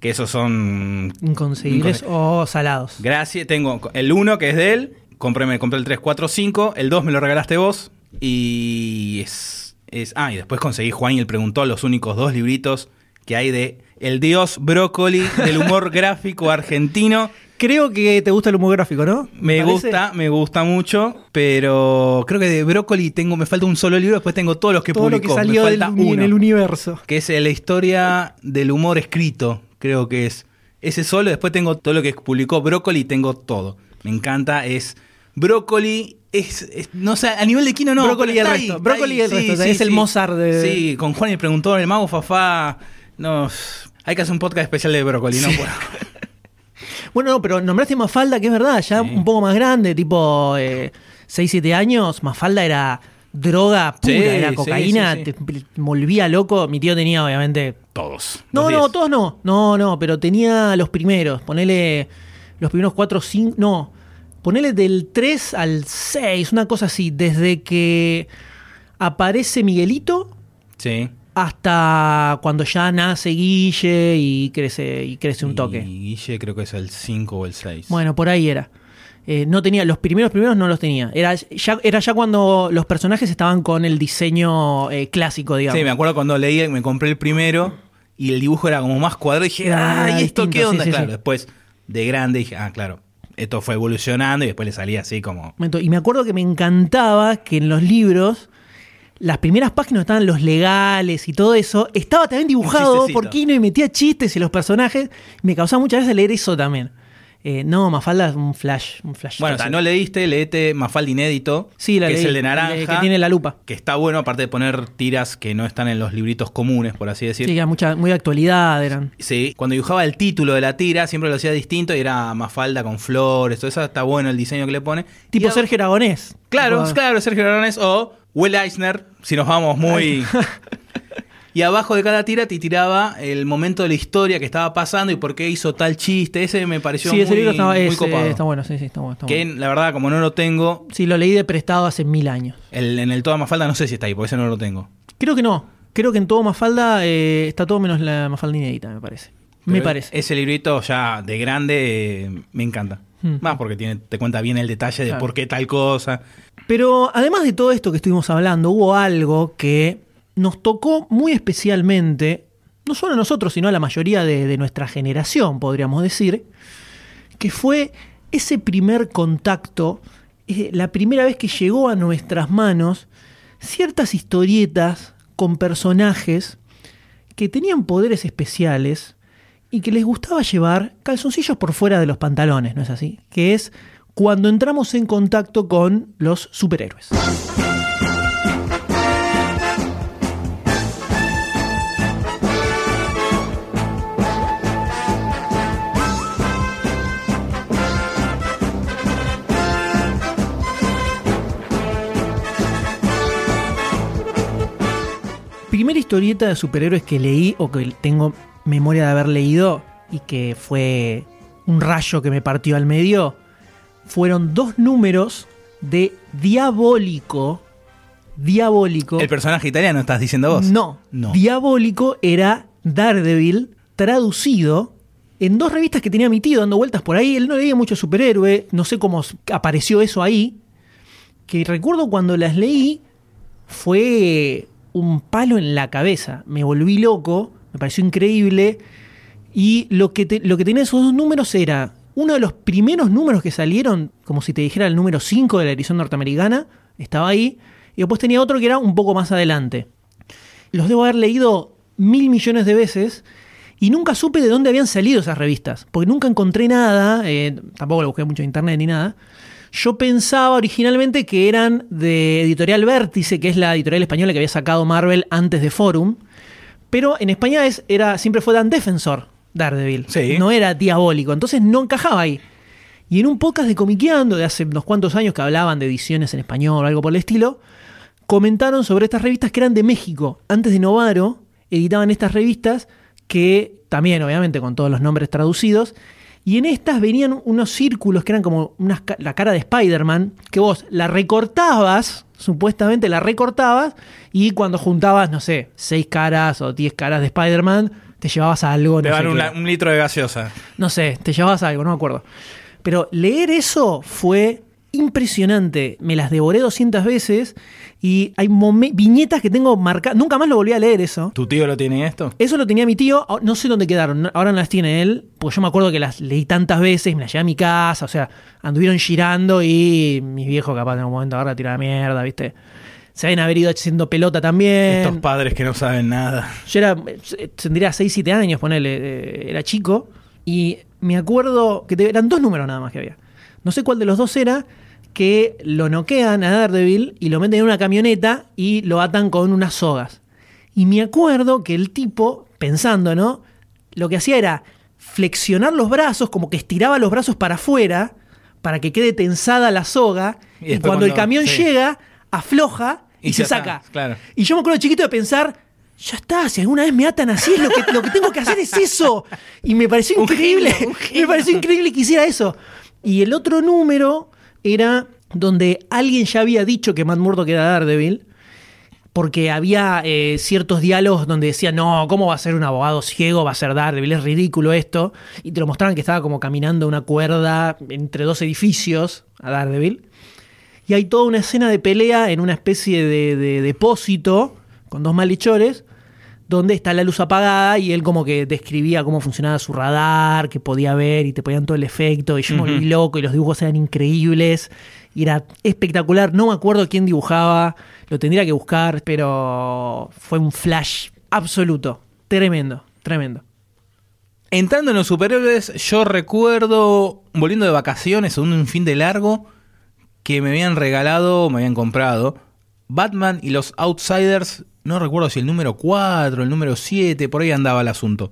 [SPEAKER 3] que esos son...
[SPEAKER 2] Inconseguibles o salados.
[SPEAKER 3] Gracias, tengo el 1 que es de él, compré, me compré el 3, 4, 5, el 2 me lo regalaste vos y es, es... Ah, y después conseguí Juan y él preguntó los únicos dos libritos que hay de El Dios Brócoli del humor gráfico argentino.
[SPEAKER 2] Creo que te gusta el humor gráfico, ¿no?
[SPEAKER 3] Me gusta, me gusta mucho, pero creo que de Brócoli tengo, me falta un solo libro, después tengo todos los que
[SPEAKER 2] Todo lo que
[SPEAKER 3] publicó.
[SPEAKER 2] salió
[SPEAKER 3] me
[SPEAKER 2] del
[SPEAKER 3] falta
[SPEAKER 2] en
[SPEAKER 3] uno,
[SPEAKER 2] el universo.
[SPEAKER 3] que es la historia del humor escrito, creo que es. Ese solo, después tengo todo lo que publicó Brócoli, tengo todo. Me encanta, es Brócoli, es, es- no sé, a nivel de Kino no.
[SPEAKER 2] Brócoli y el resto, Brócoli y el resto, es el Mozart de-
[SPEAKER 3] Sí, con Juan y el Preguntón, el Mago Fafá, no, hay que hacer un podcast especial de Brócoli, no puedo.
[SPEAKER 2] Bueno, no, pero nombraste Mafalda, que es verdad, ya
[SPEAKER 3] Sí.
[SPEAKER 2] un poco más grande, tipo 6, 7 años. Mafalda era droga pura,
[SPEAKER 3] Sí,
[SPEAKER 2] era cocaína,
[SPEAKER 3] sí,
[SPEAKER 2] te volvía loco. Mi tío tenía, obviamente.
[SPEAKER 3] Todos.
[SPEAKER 2] No, no,
[SPEAKER 3] diez.
[SPEAKER 2] todos no. No, no, pero tenía los primeros. Ponele los primeros 4, 5. No. Ponele del 3 al 6, una cosa así. Desde que aparece Miguelito
[SPEAKER 3] Sí.
[SPEAKER 2] Hasta cuando ya nace Guille y crece, y crece un toque.
[SPEAKER 3] Y Guille creo que es el 5 o el 6.
[SPEAKER 2] Bueno, por ahí era. Eh, no tenía, los primeros primeros no los tenía. Era ya, era ya cuando los personajes estaban con el diseño eh, clásico, digamos.
[SPEAKER 3] Sí, me acuerdo cuando leí, me compré el primero y el dibujo era como más cuadrado y dije, ah, ¿y esto
[SPEAKER 2] distinto,
[SPEAKER 3] qué onda?
[SPEAKER 2] sí,
[SPEAKER 3] claro,
[SPEAKER 2] sí.
[SPEAKER 3] después de grande dije, ah, claro, esto fue evolucionando y después le salía así como...
[SPEAKER 2] Y me acuerdo que me encantaba que en los libros, las primeras páginas estaban los legales y todo eso. Estaba también dibujado por Kino y metía chistes y los personajes. Me causaba muchas veces leer eso también. Eh, no, Mafalda es un flash, un flash.
[SPEAKER 3] Bueno,
[SPEAKER 2] total.
[SPEAKER 3] si no leíste, leete Mafalda Inédito,
[SPEAKER 2] Sí, la
[SPEAKER 3] que es el de naranja,
[SPEAKER 2] que tiene la lupa.
[SPEAKER 3] que está bueno, aparte de poner tiras que no están en los libritos comunes, por así decir.
[SPEAKER 2] Sí, que mucha, muy de actualidad eran.
[SPEAKER 3] Sí, cuando dibujaba el título de la tira, siempre lo hacía distinto y era Mafalda con flores, todo eso está bueno el diseño que le pone.
[SPEAKER 2] Tipo
[SPEAKER 3] Y-
[SPEAKER 2] Sergio Aragonés.
[SPEAKER 3] Claro,
[SPEAKER 2] Tipo-
[SPEAKER 3] claro, Sergio Aragonés o Will Eisner, si nos vamos muy... Y abajo de cada tira te tiraba el momento de la historia que estaba pasando y por qué hizo tal chiste. Ese me pareció
[SPEAKER 2] Sí,
[SPEAKER 3] muy,
[SPEAKER 2] ese libro está,
[SPEAKER 3] muy
[SPEAKER 2] es,
[SPEAKER 3] copado.
[SPEAKER 2] está bueno, sí, sí, está bueno. está
[SPEAKER 3] que
[SPEAKER 2] bueno.
[SPEAKER 3] la verdad, como no lo tengo,
[SPEAKER 2] Sí, lo leí de prestado hace mil años.
[SPEAKER 3] el- en el Toda Mafalda no sé si está ahí, porque ese no lo tengo.
[SPEAKER 2] Creo que no. Creo que en todo Mafalda eh, está todo menos la Mafalda inédita, me parece. me parece.
[SPEAKER 3] Ese librito ya de grande eh, me encanta.
[SPEAKER 2] Hmm.
[SPEAKER 3] Más porque tiene, te cuenta bien el detalle de
[SPEAKER 2] Claro.
[SPEAKER 3] por qué tal cosa.
[SPEAKER 2] Pero además de todo esto que estuvimos hablando, hubo algo que nos tocó muy especialmente, no solo a nosotros, sino a la mayoría de, de nuestra generación, podríamos decir, que fue ese primer contacto, eh, la primera vez que llegó a nuestras manos ciertas historietas con personajes que tenían poderes especiales y que les gustaba llevar calzoncillos por fuera de los pantalones, ¿no es así? Que es cuando entramos en contacto con los superhéroes. Primera historieta de superhéroes que leí o que tengo memoria de haber leído y que fue un rayo que me partió al medio fueron dos números de Diabólico. Diabólico.
[SPEAKER 3] El personaje italiano estás diciendo vos.
[SPEAKER 2] No,
[SPEAKER 3] No.
[SPEAKER 2] Diabólico era Daredevil traducido en dos revistas que tenía mi tío dando vueltas por ahí. Él no leía mucho superhéroe, no sé cómo apareció eso ahí. Que recuerdo cuando las leí fue un palo en la cabeza. Me volví loco, me pareció increíble. Y lo que, te- lo que tenía esos dos números era uno de los primeros números que salieron, como si te dijera el número 5 de la edición norteamericana, estaba ahí. Y después tenía otro que era un poco más adelante. Los debo haber leído mil millones de veces y nunca supe de dónde habían salido esas revistas, porque nunca encontré nada, eh, tampoco lo busqué mucho en internet ni nada. Yo pensaba originalmente que eran de Editorial Vértice, que es la editorial española que había sacado Marvel antes de Forum, pero en España es, era, siempre fue Dan Defensor, Daredevil,
[SPEAKER 3] Sí.
[SPEAKER 2] no era diabólico, entonces no encajaba ahí. Y en un podcast de Comiqueando de hace unos cuantos años que hablaban de ediciones en español o algo por el estilo, comentaron sobre estas revistas que eran de México. Antes de Novaro, editaban estas revistas que también, obviamente, con todos los nombres traducidos. Y en estas venían unos círculos que eran como la cara de Spider-Man, que vos la recortabas, supuestamente la recortabas, y cuando juntabas, no sé, seis caras o diez caras de Spider-Man, te llevabas algo.
[SPEAKER 3] Te
[SPEAKER 2] no sé
[SPEAKER 3] un, un litro de gaseosa.
[SPEAKER 2] No sé, te llevabas algo, no me acuerdo. Pero leer eso fue impresionante. Me las devoré 200 veces y hay viñetas que tengo marcadas. Nunca más lo volví a leer eso.
[SPEAKER 3] ¿Tu tío lo tiene esto?
[SPEAKER 2] Eso lo tenía mi tío, no sé dónde quedaron, ahora no las tiene él, porque yo me acuerdo que las leí tantas veces, me las llevé a mi casa, o sea, anduvieron girando y mis viejos capaz en un momento ahora tirar la mierda, ¿viste? Se habían haber ido haciendo pelota también.
[SPEAKER 3] Estos padres que no saben nada.
[SPEAKER 2] Yo era, eh, tendría 6, 7 años, ponele, eh, era chico, y me acuerdo que te- eran dos números nada más que había. No sé cuál de los dos era, que lo noquean a Daredevil y lo meten en una camioneta y lo atan con unas sogas. Y me acuerdo que el tipo, pensando, ¿no? Lo que hacía era flexionar los brazos, como que estiraba los brazos para afuera, para que quede tensada la soga,
[SPEAKER 3] Y
[SPEAKER 2] cuando, el camión
[SPEAKER 3] sí.
[SPEAKER 2] llega, afloja y,
[SPEAKER 3] Y
[SPEAKER 2] se
[SPEAKER 3] está,
[SPEAKER 2] saca.
[SPEAKER 3] claro.
[SPEAKER 2] Y yo me acuerdo chiquito de pensar, ya está, si alguna vez me atan así, es lo que, lo que tengo que hacer es eso. Y me pareció increíble, me pareció increíble que hiciera eso. Y el otro número era donde alguien ya había dicho que Matt Murdock era Daredevil, porque había eh, ciertos diálogos donde decía, no, ¿cómo va a ser un abogado ciego? Va a ser Daredevil, es ridículo esto. Y te lo mostraban que estaba como caminando una cuerda entre dos edificios a Daredevil. Y hay toda una escena de pelea en una especie de, de depósito con dos malhechores, donde está la luz apagada y él como que describía cómo funcionaba su radar, que podía ver y te ponían todo el efecto. Y yo me volví loco y los dibujos eran increíbles. Y era espectacular. No me acuerdo quién dibujaba, lo tendría que buscar, pero fue un flash absoluto. Tremendo, tremendo.
[SPEAKER 3] Entrando en los superhéroes, yo recuerdo, volviendo de vacaciones, un fin de largo, que me habían regalado, me habían comprado, Batman y los Outsiders, no recuerdo si el número 4, el número 7, por ahí andaba el asunto.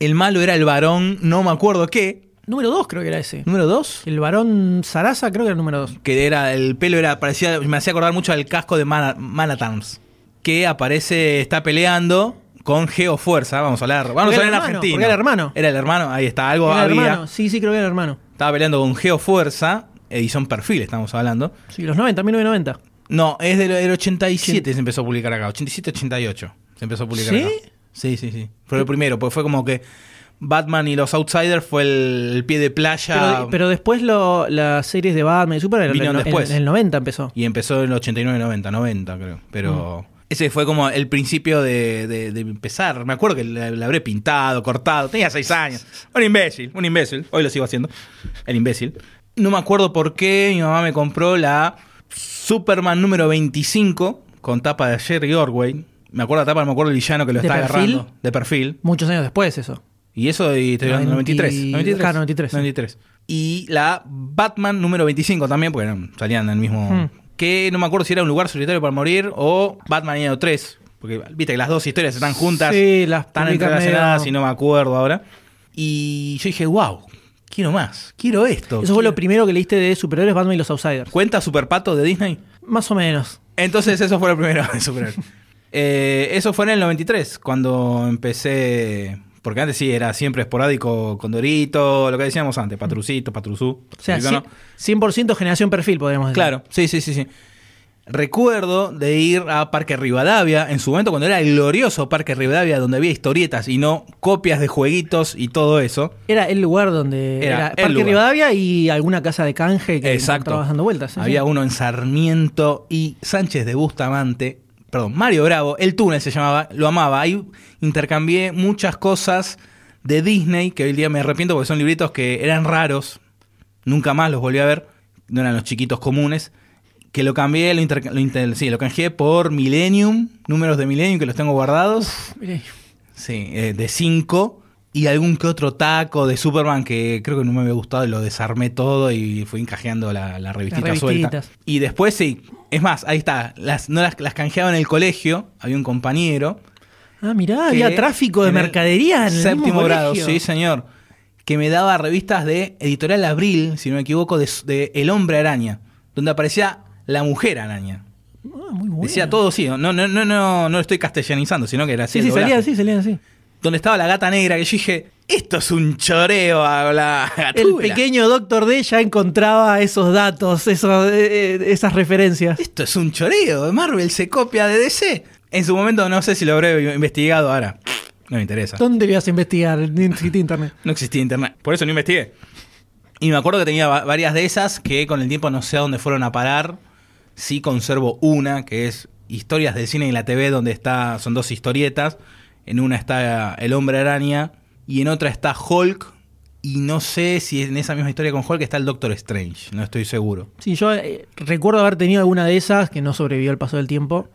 [SPEAKER 3] El malo era el varón, no me acuerdo qué.
[SPEAKER 2] Número 2 creo que era ese.
[SPEAKER 3] ¿Número 2?
[SPEAKER 2] El varón Sarasa creo que era el número 2.
[SPEAKER 3] Que era, el pelo era, parecía, me hacía acordar mucho al casco de Man, Man at Arms. que aparece, está peleando con Geofuerza. Vamos a hablar, vamos
[SPEAKER 2] Porque
[SPEAKER 3] a hablar en
[SPEAKER 2] hermano, porque era hermano.
[SPEAKER 3] Era el hermano, ahí está, algo
[SPEAKER 2] Era el
[SPEAKER 3] había.
[SPEAKER 2] hermano. Sí, sí, creo que era el hermano.
[SPEAKER 3] Estaba peleando con Geofuerza, edición perfil, estamos hablando.
[SPEAKER 2] Sí, los 90, 1990.
[SPEAKER 3] No, es del, del 87 se empezó a publicar acá, 87-88 se empezó a publicar
[SPEAKER 2] ¿Sí?
[SPEAKER 3] acá. Sí, sí, sí. Fue el primero, pues fue como que Batman y los Outsiders fue el, el pie de playa
[SPEAKER 2] Pero, pero después lo- las series de Batman y Superman en,
[SPEAKER 3] Vinieron
[SPEAKER 2] el-
[SPEAKER 3] después.
[SPEAKER 2] en el 90 empezó.
[SPEAKER 3] y empezó en el 89-90, 90 creo. Pero
[SPEAKER 2] Mm.
[SPEAKER 3] ese fue como el principio de, de- de empezar. Me acuerdo que la, habré pintado, cortado, tenía 6 años. Un imbécil, un imbécil. Hoy lo sigo haciendo. El imbécil. No me acuerdo por qué mi mamá me compró la Superman número 25 con tapa de Jerry Orway. Me acuerdo la tapa, no me acuerdo el villano que lo
[SPEAKER 2] ¿De
[SPEAKER 3] está
[SPEAKER 2] perfil?
[SPEAKER 3] agarrando. De perfil.
[SPEAKER 2] Muchos años después eso.
[SPEAKER 3] Y eso y estoy hablando del 93.
[SPEAKER 2] 90
[SPEAKER 3] 93.
[SPEAKER 2] claro, 93, sí.
[SPEAKER 3] 93. Y la Batman número 25 también, porque eran- salían en el mismo...
[SPEAKER 2] Hmm.
[SPEAKER 3] Que no me acuerdo si era un lugar solitario para morir o Batman año 3. Porque viste que las dos historias están juntas.
[SPEAKER 2] Sí, las
[SPEAKER 3] Están entrelazadas
[SPEAKER 2] medio-
[SPEAKER 3] y no me acuerdo ahora. Y yo dije, wow, quiero más. Quiero esto.
[SPEAKER 2] Eso fue lo primero que leíste de superhéroes Batman y los Outsiders.
[SPEAKER 3] ¿Cuenta Super Pato de Disney?
[SPEAKER 2] Más o menos.
[SPEAKER 3] Entonces eso fue lo primero de superhéroes. Eh, eso fue en el 93, cuando empecé... Porque antes sí, era siempre esporádico con Dorito, lo que decíamos antes, Patrucito, Patruzú.
[SPEAKER 2] O sea,
[SPEAKER 3] Dorito, ¿no?
[SPEAKER 2] 100% generación perfil, podríamos decir.
[SPEAKER 3] Claro, sí, sí, sí, sí. Recuerdo de ir a Parque Rivadavia, en su momento cuando era el glorioso Parque Rivadavia, donde había historietas y no copias de jueguitos y todo eso.
[SPEAKER 2] Era el lugar donde
[SPEAKER 3] Era
[SPEAKER 2] Parque
[SPEAKER 3] lugar.
[SPEAKER 2] Rivadavia y alguna casa de canje que estabas dando vueltas.
[SPEAKER 3] Había uno en Sarmiento y Sánchez de Bustamante, perdón, Mario Bravo, el túnel se llamaba, lo amaba. Ahí intercambié muchas cosas de Disney que hoy día me arrepiento porque son libritos que eran raros, nunca más los volví a ver, no eran los chiquitos comunes. Que lo cambié, lo, lo inter- sí, lo canjeé por Millennium, números de Millennium que los tengo guardados.
[SPEAKER 2] Mirá,
[SPEAKER 3] Sí, eh, de 5 y algún que otro taco de Superman que creo que no me había gustado y lo desarmé todo y fui encajeando la, la revistita
[SPEAKER 2] Las
[SPEAKER 3] suelta. Y después sí, es más, ahí está, las, no las, las canjeaba en el colegio, había un compañero.
[SPEAKER 2] Ah, mirá, había tráfico de
[SPEAKER 3] en
[SPEAKER 2] mercadería en el
[SPEAKER 3] séptimo
[SPEAKER 2] mismo
[SPEAKER 3] grado,
[SPEAKER 2] colegio.
[SPEAKER 3] sí señor, que me daba revistas de Editorial Abril, si no me equivoco, de, de El Hombre Araña, donde aparecía la Mujer Araña.
[SPEAKER 2] Ah, muy bueno.
[SPEAKER 3] Decía todo, sí, no, no, no, no, no lo estoy castellanizando, sino que era así
[SPEAKER 2] Sí, sí, salían así, salían así.
[SPEAKER 3] donde estaba la gata negra, que yo dije, esto es un choreo a la
[SPEAKER 2] El pequeño Doctor D ya encontraba esos datos, esos, eh, eh, esas referencias.
[SPEAKER 3] Esto es un choreo, Marvel se copia de DC. En su momento no sé si lo habré investigado ahora. No me interesa.
[SPEAKER 2] ¿Dónde ibas a investigar? Ni existía internet.
[SPEAKER 3] No existía internet. Por eso no investigué. Y me acuerdo que tenía va- varias de esas que con el tiempo no sé a dónde fueron a parar. Sí conservo una, que es Historias del cine y la TV, donde está, son dos historietas. En una está El Hombre Araña y en otra está Hulk. Y no sé si en esa misma historia con Hulk está el Doctor Strange. No estoy seguro.
[SPEAKER 2] Sí, yo eh, recuerdo haber tenido alguna de esas que no sobrevivió al paso del tiempo.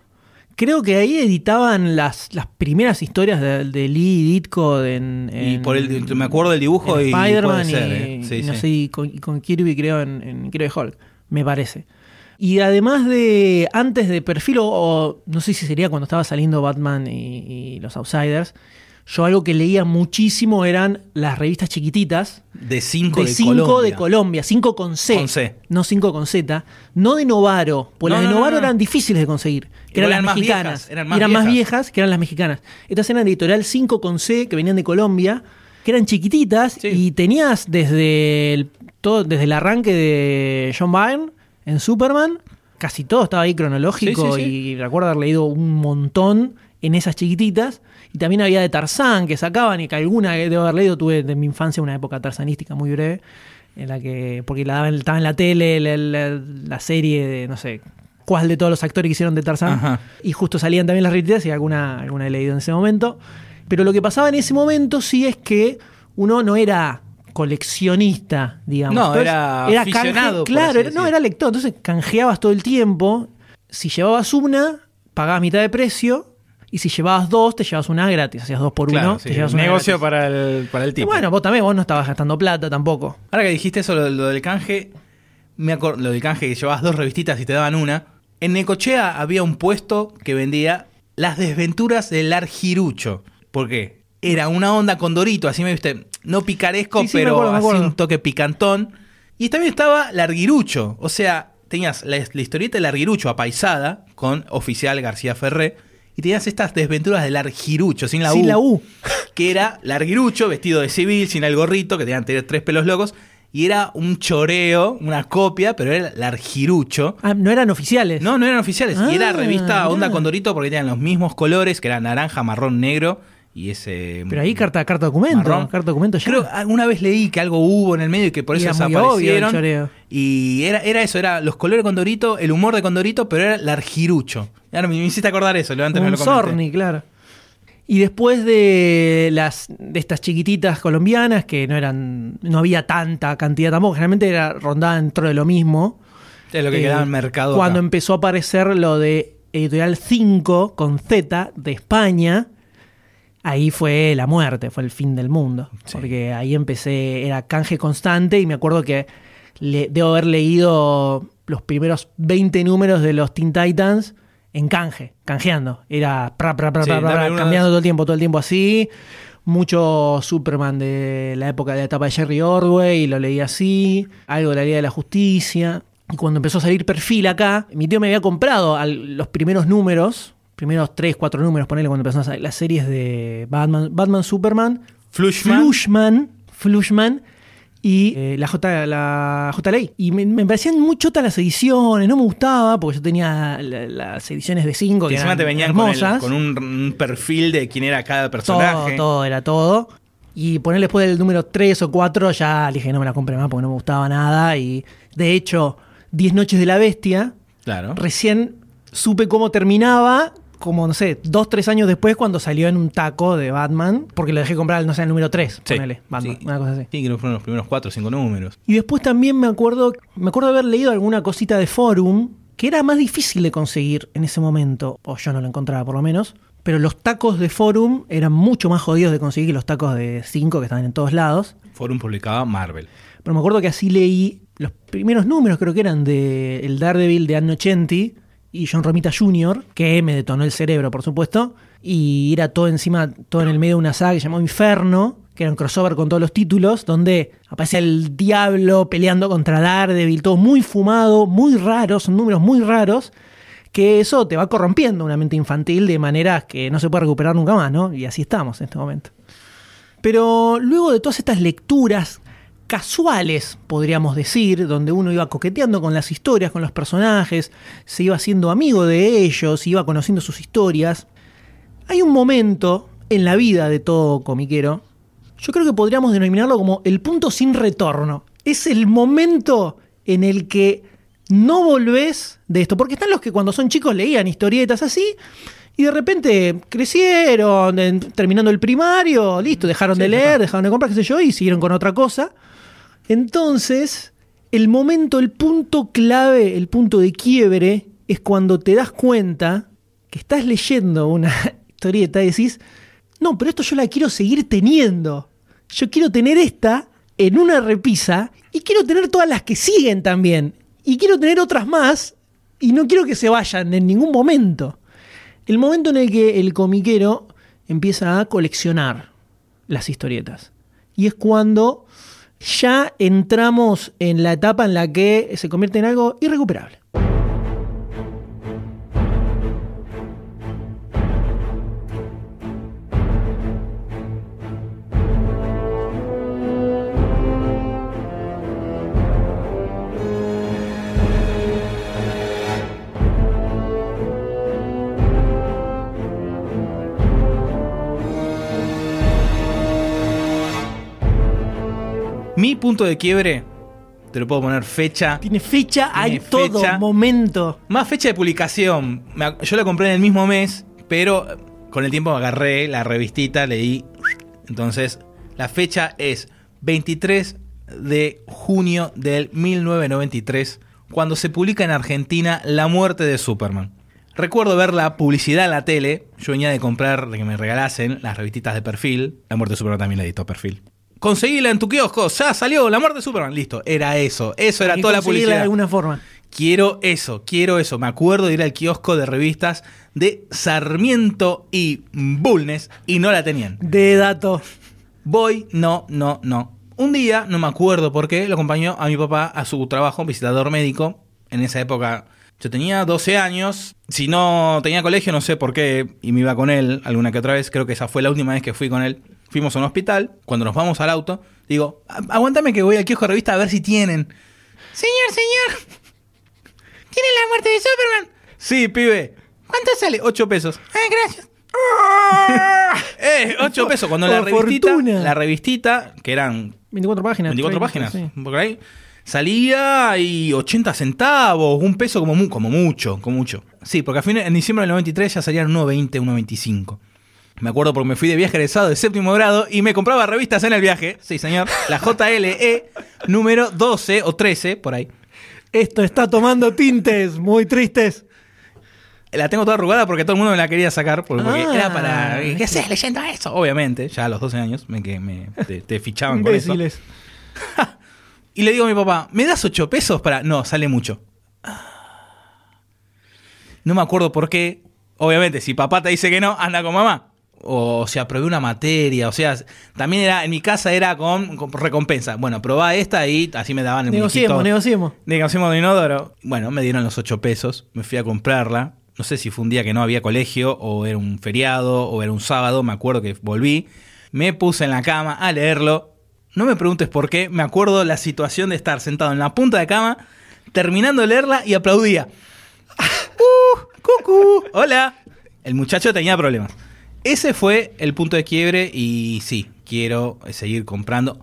[SPEAKER 2] Creo que ahí editaban las, las primeras historias de, de Lee y Ditko en,
[SPEAKER 3] Y por el, me acuerdo del dibujo
[SPEAKER 2] en
[SPEAKER 3] y
[SPEAKER 2] Spider-Man y,
[SPEAKER 3] ¿eh? Sí,
[SPEAKER 2] y no
[SPEAKER 3] sí.
[SPEAKER 2] sé, y con, y con Kirby creo en, en creo Hulk, me parece. Y además de antes de perfil, o, o no sé si sería cuando estaba saliendo Batman y, y los Outsiders, yo algo que leía muchísimo eran las revistas chiquititas
[SPEAKER 3] De 5
[SPEAKER 2] de
[SPEAKER 3] de,
[SPEAKER 2] 5
[SPEAKER 3] Colombia.
[SPEAKER 2] de Colombia, 5 con C,
[SPEAKER 3] Con C.
[SPEAKER 2] no 5 con Z, no de Novaro, porque
[SPEAKER 3] No,
[SPEAKER 2] las de
[SPEAKER 3] no, no,
[SPEAKER 2] Novaro
[SPEAKER 3] no.
[SPEAKER 2] eran difíciles de conseguir, que eran
[SPEAKER 3] eran
[SPEAKER 2] las
[SPEAKER 3] más
[SPEAKER 2] mexicanas,
[SPEAKER 3] viejas, eran más
[SPEAKER 2] eran más
[SPEAKER 3] viejas.
[SPEAKER 2] viejas que eran las mexicanas. Estas eran de editorial 5 con C, que venían de Colombia, que eran chiquititas
[SPEAKER 3] Sí.
[SPEAKER 2] y tenías desde el, todo, desde el arranque de John Byrne en Superman, casi todo estaba ahí cronológico
[SPEAKER 3] Sí, sí, sí.
[SPEAKER 2] y recuerdo haber leído un montón en esas chiquititas. Y también había de Tarzán que sacaban y que alguna que debo haber leído. Tuve de mi infancia una época tarzanística muy breve, en la que, porque la daban, estaba en la tele la, la- la serie de, no sé, cuál de todos los actores que hicieron de Tarzán.
[SPEAKER 3] Ajá.
[SPEAKER 2] Y justo salían también las revistas y alguna, alguna he leído en ese momento. Pero lo que pasaba en ese momento sí es que uno no era coleccionista, digamos.
[SPEAKER 3] No, era aficionado, por
[SPEAKER 2] claro, era- no, era lector. Entonces canjeabas todo el tiempo. Si llevabas una, pagabas mitad de precio. Y si llevabas dos, te llevas una gratis. Hacías dos por
[SPEAKER 3] Claro,
[SPEAKER 2] uno,
[SPEAKER 3] sí,
[SPEAKER 2] te llevas una
[SPEAKER 3] negocio
[SPEAKER 2] gratis.
[SPEAKER 3] para el, para el
[SPEAKER 2] Y
[SPEAKER 3] tipo.
[SPEAKER 2] bueno, vos también, vos no estabas gastando plata tampoco.
[SPEAKER 3] Ahora que dijiste eso, lo, lo del canje, me acor- lo del canje que llevabas dos revistitas y te daban una. En Necochea había un puesto que vendía las desventuras del Argirucho. ¿Por qué? Era una onda con Dorito, así me viste, no picaresco,
[SPEAKER 2] Sí, sí, me
[SPEAKER 3] pero
[SPEAKER 2] acuerdo,
[SPEAKER 3] así un toque picantón. Y también estaba Larguirucho, o sea, tenías la, la historieta del Larguirucho apaisada con oficial García Ferré y tenías estas desventuras del argirucho, sin la
[SPEAKER 2] Sin
[SPEAKER 3] U.
[SPEAKER 2] la U.
[SPEAKER 3] Que era el argirucho vestido de civil, sin el gorrito, que tenían tres pelos locos. Y era un choreo, una copia, pero era el argirucho.
[SPEAKER 2] Ah, no eran oficiales.
[SPEAKER 3] No, no eran oficiales. y era
[SPEAKER 2] Ah,
[SPEAKER 3] revista Onda
[SPEAKER 2] mirá.
[SPEAKER 3] Condorito porque tenían los mismos colores, que era naranja, marrón, negro y ese...
[SPEAKER 2] Pero ahí carta, carta documento.
[SPEAKER 3] marrón.
[SPEAKER 2] Carta documento ya.
[SPEAKER 3] Creo alguna vez leí que algo hubo en el medio y que por eso
[SPEAKER 2] el
[SPEAKER 3] desaparecieron. y era, era eso, era los colores de Condorito, el humor de Condorito, pero era el argirucho. Ahora me, me hiciste acordar eso, lo antes lo comenté.
[SPEAKER 2] Sorni, claro. Y después de las de estas chiquititas colombianas, que no eran, no había tanta cantidad tampoco, generalmente era rondada dentro de lo mismo.
[SPEAKER 3] Es lo que
[SPEAKER 2] Eh,
[SPEAKER 3] quedaba en mercado.
[SPEAKER 2] Cuando
[SPEAKER 3] acá.
[SPEAKER 2] empezó a aparecer lo de Editorial 5 con Z de España, ahí fue la muerte, fue el fin del mundo.
[SPEAKER 3] Sí.
[SPEAKER 2] Porque ahí empecé, era canje constante y me acuerdo que le- debo haber leído los primeros 20 números de los Teen Titans en canje, canjeando. Era pra, pra, pra,
[SPEAKER 3] Sí,
[SPEAKER 2] cambiando todo el tiempo, todo el tiempo así. Mucho Superman de la época de la etapa de Jerry Ordway, lo leí así. Algo de la Liga de la Justicia. Y cuando empezó a salir perfil acá, mi tío me había comprado al- los primeros números, primeros 3, 4 números, ponele cuando a salir las series de Batman, Batman Superman,
[SPEAKER 3] Flushman.
[SPEAKER 2] Flushman, Flushman y eh, la J la J Ley. Y me, me parecían muy chotas las ediciones, no me gustaba porque yo tenía la- las ediciones de 5
[SPEAKER 3] que
[SPEAKER 2] que
[SPEAKER 3] encima
[SPEAKER 2] eran
[SPEAKER 3] te venían con, el-
[SPEAKER 2] hermosas.
[SPEAKER 3] con un, un perfil de quién era cada
[SPEAKER 2] todo,
[SPEAKER 3] personaje.
[SPEAKER 2] todo, era todo. Y poner después del número 3 o 4 ya le dije no me la compré más porque no me gustaba nada. Y de hecho, 10 noches de la bestia,
[SPEAKER 3] Claro.
[SPEAKER 2] recién supe cómo terminaba, como no sé, dos, tres años después cuando salió en un taco de Batman, porque lo dejé comprar, no sé, el número 3,
[SPEAKER 3] Sí,
[SPEAKER 2] ponele, Batman,
[SPEAKER 3] sí.
[SPEAKER 2] una cosa así.
[SPEAKER 3] Sí, creo que fueron los primeros cuatro o cinco números.
[SPEAKER 2] Y después también me acuerdo, me acuerdo haber leído alguna cosita de Forum, que era más difícil de conseguir en ese momento, o yo no lo encontraba por lo menos, pero los tacos de Forum eran mucho más jodidos de conseguir que los tacos de 5 que estaban en todos lados.
[SPEAKER 3] Forum publicaba Marvel.
[SPEAKER 2] Pero me acuerdo que así leí los primeros números, creo que eran de El Daredevil de Anno 80 y John Romita Jr., que me detonó el cerebro, por supuesto. Y era todo encima, todo en el medio de una saga que se llamó Inferno, que era un crossover con todos los títulos, donde aparece el diablo peleando contra Daredevil, todo muy fumado, muy raro, son números muy raros, que eso te va corrompiendo una mente infantil de maneras que no se puede recuperar nunca más, ¿no? Y así estamos en este momento. Pero luego de todas estas lecturas casuales, podríamos decir, donde uno iba coqueteando con las historias, con los personajes, se iba haciendo amigo de ellos, iba conociendo sus historias, hay un momento en la vida de todo comiquero, yo creo que podríamos denominarlo como el punto sin retorno. Es el momento en el que no volvés de esto, porque están los que cuando son chicos leían historietas así, y de repente crecieron, en- terminando el primario, listo, dejaron
[SPEAKER 3] Sí,
[SPEAKER 2] de leer, dejaron de comprar, qué sé yo, y siguieron con otra cosa. Entonces, el momento, el punto clave, el punto de quiebre, es cuando te das cuenta que estás leyendo una historieta y decís, no, pero esto yo la quiero seguir teniendo. Yo quiero tener esta en una repisa y quiero tener todas las que siguen también. Y quiero tener otras más y no quiero que se vayan en ningún momento. El momento en el que el comiquero empieza a coleccionar las historietas. Y es cuando ya entramos en la etapa en la que se convierte en algo irrecuperable.
[SPEAKER 3] Punto de quiebre, te lo puedo poner fecha.
[SPEAKER 2] Tiene fecha, hay todo momento.
[SPEAKER 3] Más fecha de publicación. Yo la compré en el mismo mes, pero eh, con el tiempo agarré la revistita, leí. Entonces, la fecha es 23 de junio del 1993, cuando se publica en Argentina La muerte de Superman. Recuerdo ver la publicidad en la tele. Yo venía de comprar, de que me regalasen las revistitas de perfil. La muerte de Superman también la editó perfil. Conseguíla en tu kiosco, ya salió, la muerte de Superman, listo. Era eso, eso era toda la publicidad.
[SPEAKER 2] de alguna forma.
[SPEAKER 3] Quiero eso, quiero eso. Me acuerdo de ir al kiosco de revistas de Sarmiento y Bulnes y no la tenían.
[SPEAKER 2] De dato.
[SPEAKER 3] Voy, no, no, no. Un día, no me acuerdo por qué, lo acompañó a mi papá a su trabajo, visitador médico. En esa época Yo tenía 12 años. Si no tenía colegio, no sé por qué. Y me iba con él alguna que otra vez. Creo que esa fue la última vez que fui con él. Fuimos a un hospital. Cuando nos vamos al auto, digo, "A- aguántame que voy al kiosco de revista a ver si tienen. Señor, señor. ¿Tienen la muerte de Superman? Sí, pibe. ¿Cuánto sale? 8 pesos. Ah, gracias. eh, 8 pesos. Cuando la revistita,
[SPEAKER 2] fortuna.
[SPEAKER 3] la revistita, que eran
[SPEAKER 2] 24 páginas.
[SPEAKER 3] 24
[SPEAKER 2] 30,
[SPEAKER 3] páginas,
[SPEAKER 2] sí.
[SPEAKER 3] por ahí. Salía y 80 centavos, un peso como, mu- como mucho, como mucho. Sí, porque a fin, en diciembre del 93 ya salían 1.20, 1.25. Me acuerdo porque me fui de viaje egresado de séptimo grado y me compraba revistas en el viaje. Sí, señor. La JLE número 12 o 13, por ahí.
[SPEAKER 2] Esto está tomando tintes muy tristes.
[SPEAKER 3] La tengo toda arrugada porque todo el mundo me la quería sacar. Porque, porque
[SPEAKER 2] Ah.
[SPEAKER 3] era para. ¿Qué haces leyendo eso? Obviamente, ya a los 12 años me, que me, te, te fichaban con eso. Y le digo a mi papá, ¿me das 8 pesos para.? No, sale mucho. No me acuerdo por qué. Obviamente, si papá te dice que no, anda con mamá. O, se aprobé una materia. O sea, también era. En mi casa era con, con recompensa. Bueno, probá esta y así me daban el
[SPEAKER 2] Negociemos,
[SPEAKER 3] muñequito.
[SPEAKER 2] negociemos.
[SPEAKER 3] Negociamos de inodoro. Bueno, me dieron los 8 pesos. Me fui a comprarla. No sé si fue un día que no había colegio, o era un feriado, o era un sábado. Me acuerdo que volví. Me puse en la cama a leerlo. No me preguntes por qué. Me acuerdo la situación de estar sentado en la punta de cama, terminando de leerla y aplaudía. ¡Uh! ¡Cucú! ¡Hola! El muchacho tenía problemas. Ese fue el punto de quiebre y sí, quiero seguir comprando.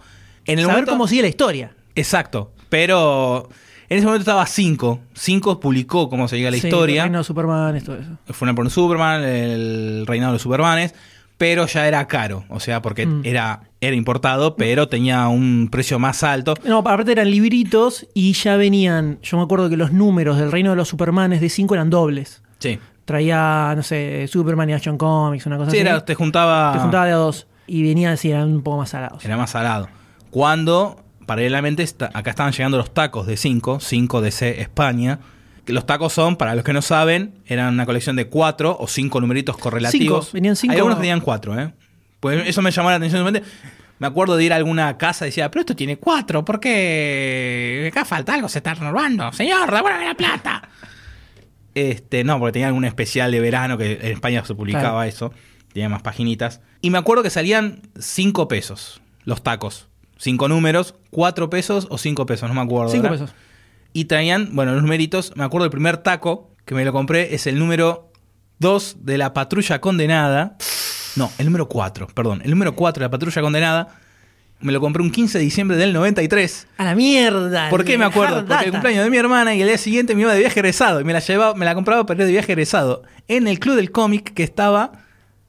[SPEAKER 3] En el
[SPEAKER 2] Saber
[SPEAKER 3] momento,
[SPEAKER 2] cómo sigue la historia.
[SPEAKER 3] Exacto. Pero en ese momento estaba 5. 5 publicó cómo se llega la
[SPEAKER 2] Sí,
[SPEAKER 3] historia.
[SPEAKER 2] El reino de Superman, todo eso.
[SPEAKER 3] Fue una por un Superman, el reinado de los Supermanes. Pero ya era caro. O sea, porque
[SPEAKER 2] Mm.
[SPEAKER 3] era, era importado, pero tenía un precio más alto.
[SPEAKER 2] No, aparte eran libritos y ya venían. Yo me acuerdo que los números del reino de los Supermanes de 5 eran dobles.
[SPEAKER 3] Sí.
[SPEAKER 2] Traía, no sé, Superman y Action Comics, una cosa
[SPEAKER 3] Sí,
[SPEAKER 2] así.
[SPEAKER 3] era, te juntaba.
[SPEAKER 2] Te juntaba de a dos. Y venía así, eran un poco más salados.
[SPEAKER 3] Era más salado. Cuando, paralelamente, está- acá estaban llegando los tacos de 5, 5 DC España. Los tacos son, para los que no saben, eran una colección de 4 o 5 numeritos correlativos.
[SPEAKER 2] Cinco, venían cinco.
[SPEAKER 3] Hay algunos tenían 4, ¿eh? Pues eso me llamó la atención. Me acuerdo de ir a alguna casa y decía, pero esto tiene 4, ¿por qué? Acá falta algo, se está robando. Señor, devuélveme la plata. Este, no, porque tenía algún especial de verano que en España se publicaba
[SPEAKER 2] Claro.
[SPEAKER 3] eso. Tenía más paginitas. Y me acuerdo que salían 5 pesos los tacos. 5 números, 4 pesos o 5 pesos, no me acuerdo.
[SPEAKER 2] 5
[SPEAKER 3] ¿verdad?
[SPEAKER 2] pesos.
[SPEAKER 3] Y traían, bueno, los numeritos. Me acuerdo el primer taco que me lo compré es el número 2 de la patrulla condenada. No, el número 4, perdón. El número 4 de la patrulla condenada. Me lo compré un 15 de diciembre del 93.
[SPEAKER 2] A la mierda.
[SPEAKER 3] ¿Por qué me acuerdo? Porque el
[SPEAKER 2] data.
[SPEAKER 3] cumpleaños de mi hermana y el día siguiente me iba de viaje egresado. Y me la llevaba, me la compraba para ir de viaje egresado. En el club del cómic que estaba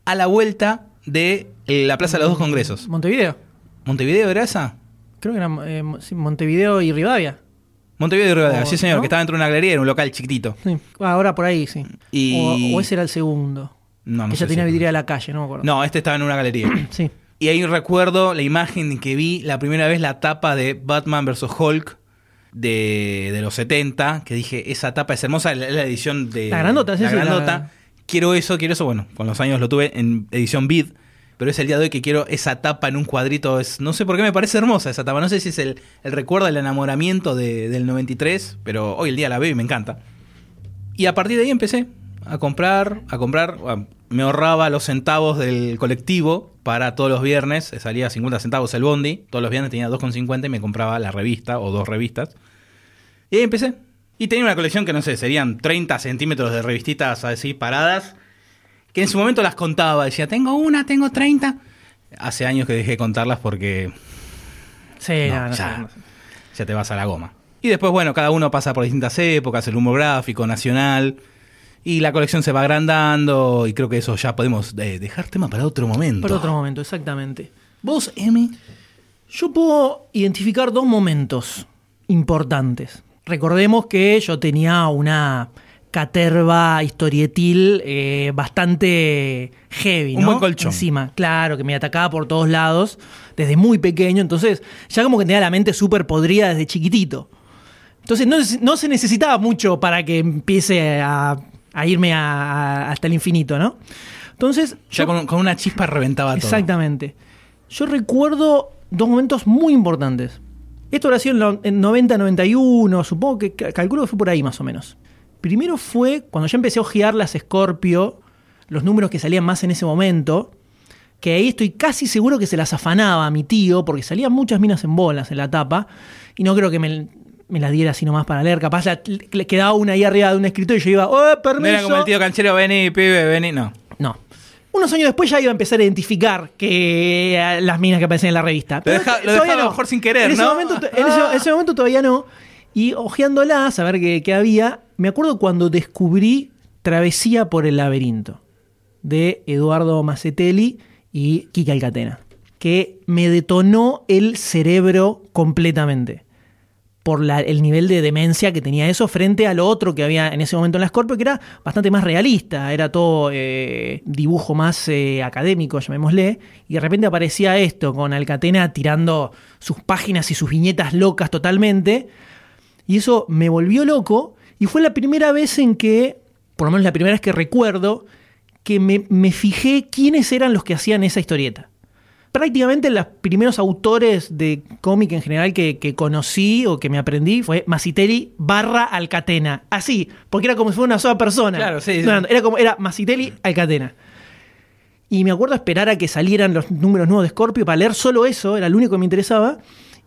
[SPEAKER 3] a la vuelta de eh, la Plaza de los Dos Congresos.
[SPEAKER 2] Montevideo.
[SPEAKER 3] ¿Montevideo era esa?
[SPEAKER 2] Creo que era eh, Montevideo y Rivadavia.
[SPEAKER 3] Montevideo y Rivadavia,
[SPEAKER 2] O-
[SPEAKER 3] sí señor,
[SPEAKER 2] ¿no?
[SPEAKER 3] que estaba dentro de una galería, era un local chiquitito.
[SPEAKER 2] Sí. Ahora por ahí, sí.
[SPEAKER 3] Y-
[SPEAKER 2] O, o ese era el segundo.
[SPEAKER 3] No, no
[SPEAKER 2] que ya
[SPEAKER 3] sé
[SPEAKER 2] tenía
[SPEAKER 3] si-
[SPEAKER 2] vidriera a la calle, no me acuerdo.
[SPEAKER 3] No, este estaba en una galería.
[SPEAKER 2] Sí.
[SPEAKER 3] Y ahí recuerdo la imagen en que vi la primera vez la tapa de Batman vs. Hulk de, de los 70, que dije, esa tapa es hermosa, la, la edición de...
[SPEAKER 2] La grandota, sí,
[SPEAKER 3] la
[SPEAKER 2] sí, la-
[SPEAKER 3] grandota. Quiero eso, quiero eso. Bueno, con los años lo tuve en edición vid, pero es el día de hoy que quiero esa tapa en un cuadrito. Es, no sé por qué me parece hermosa esa tapa. No sé si es el, el recuerdo del enamoramiento de- del 93, pero hoy el día la veo y me encanta. Y a partir de ahí empecé a comprar, a comprar. bueno, Me ahorraba los centavos del colectivo para todos los viernes. Salía 50 centavos el bondi. Todos los viernes tenía 2,50 y me compraba la revista o dos revistas. Y ahí empecé. Y tenía una colección que no sé, serían 30 centímetros de revistitas así paradas. Que en su momento las contaba. Decía, tengo una, tengo 30. Hace años que dejé de contarlas porque
[SPEAKER 2] Sí,
[SPEAKER 3] no,
[SPEAKER 2] no,
[SPEAKER 3] ya,
[SPEAKER 2] no sé.
[SPEAKER 3] ya te vas a la goma. Y después, bueno, cada uno pasa por distintas épocas, el humor gráfico, nacional. Y la colección se va agrandando. Y creo que eso ya podemos eh, dejar tema para otro momento.
[SPEAKER 2] Para otro momento, exactamente.
[SPEAKER 3] Vos, Emi.
[SPEAKER 2] Yo puedo identificar dos momentos importantes. Recordemos que yo tenía una caterva historietil eh, bastante heavy,
[SPEAKER 3] Un
[SPEAKER 2] ¿no?
[SPEAKER 3] buen colchón.
[SPEAKER 2] Encima, claro, que me atacaba por todos lados desde muy pequeño, entonces ya como que tenía la mente súper podrida desde chiquitito. Entonces no, no se necesitaba mucho para que empiece a, a irme a- a- hasta el infinito, ¿no? Entonces,
[SPEAKER 3] Ya
[SPEAKER 2] yo-
[SPEAKER 3] con, con una chispa reventaba todo.
[SPEAKER 2] Exactamente. Yo recuerdo dos momentos muy importantes. Esto habrá sido en lo- en 90-91, supongo que ca- calculo que fue por ahí más o menos. Primero fue cuando ya empecé a ojear las Scorpio, los números que salían más en ese momento, que ahí estoy casi seguro que se las afanaba mi tío, porque salían muchas minas en bolas en la tapa, y no creo que me, me las diera así nomás para leer. Capaz la- le quedaba una ahí arriba de un escritorio y yo iba, ¡oh,
[SPEAKER 3] No
[SPEAKER 2] permiso!
[SPEAKER 3] era como el tío canchero, vení, pibe, vení. No.
[SPEAKER 2] No. Unos años después ya iba a empezar a identificar que eh, las minas que aparecen en la revista.
[SPEAKER 3] Lo deja- lo dejaba a lo mejor sin querer,
[SPEAKER 2] en ese
[SPEAKER 3] ¿no?
[SPEAKER 2] Momento, to- en, ese, en ese momento todavía no. Y hojeándolas, a ver qué, qué había, me acuerdo cuando descubrí Travesía por el laberinto de Eduardo Macetelli y Kika Alcatena, que me detonó el cerebro completamente por el nivel de demencia que tenía eso frente a lo otro que había en ese momento en la Scorpio, que era bastante más realista, era todo eh, dibujo más eh, académico, llamémosle, y de repente aparecía esto con Alcatena tirando sus páginas y sus viñetas locas totalmente, y eso me volvió loco, y fue la primera vez en que, por lo menos la primera vez que recuerdo, que me, me fijé quiénes eran los que hacían esa historieta prácticamente los primeros autores de cómic en general que, que conocí o que me aprendí fue Masitelli barra Alcatena. Así, porque era como si fuera una sola persona.
[SPEAKER 3] Claro, sí, sí.
[SPEAKER 2] No, era como, era Masitelli Alcatena. Y me acuerdo esperar a que salieran los números nuevos de Scorpio para leer solo eso, era lo único que me interesaba,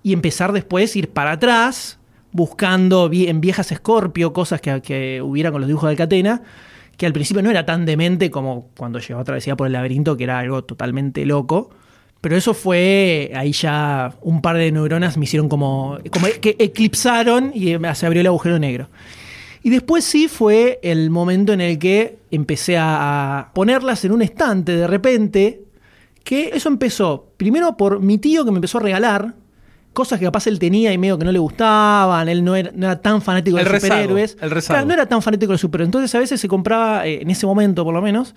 [SPEAKER 2] y empezar después ir para atrás, buscando en viejas Scorpio cosas que, que hubiera con los dibujos de Alcatena, que al principio no era tan demente como cuando llegó a travesía por el laberinto, que era algo totalmente loco. Pero eso fue, ahí ya un par de neuronas me hicieron como, como que eclipsaron y se abrió el agujero negro. Y después sí fue el momento en el que empecé a ponerlas en un estante de repente, que eso empezó primero por mi tío que me empezó a regalar cosas que capaz él tenía y medio que no le gustaban, él no era, no era tan fanático de
[SPEAKER 3] El
[SPEAKER 2] los
[SPEAKER 3] rezago,
[SPEAKER 2] superhéroes.
[SPEAKER 3] el.
[SPEAKER 2] Claro, no era tan fanático de los superhéroes. Entonces a veces se compraba, eh, en ese momento por lo menos,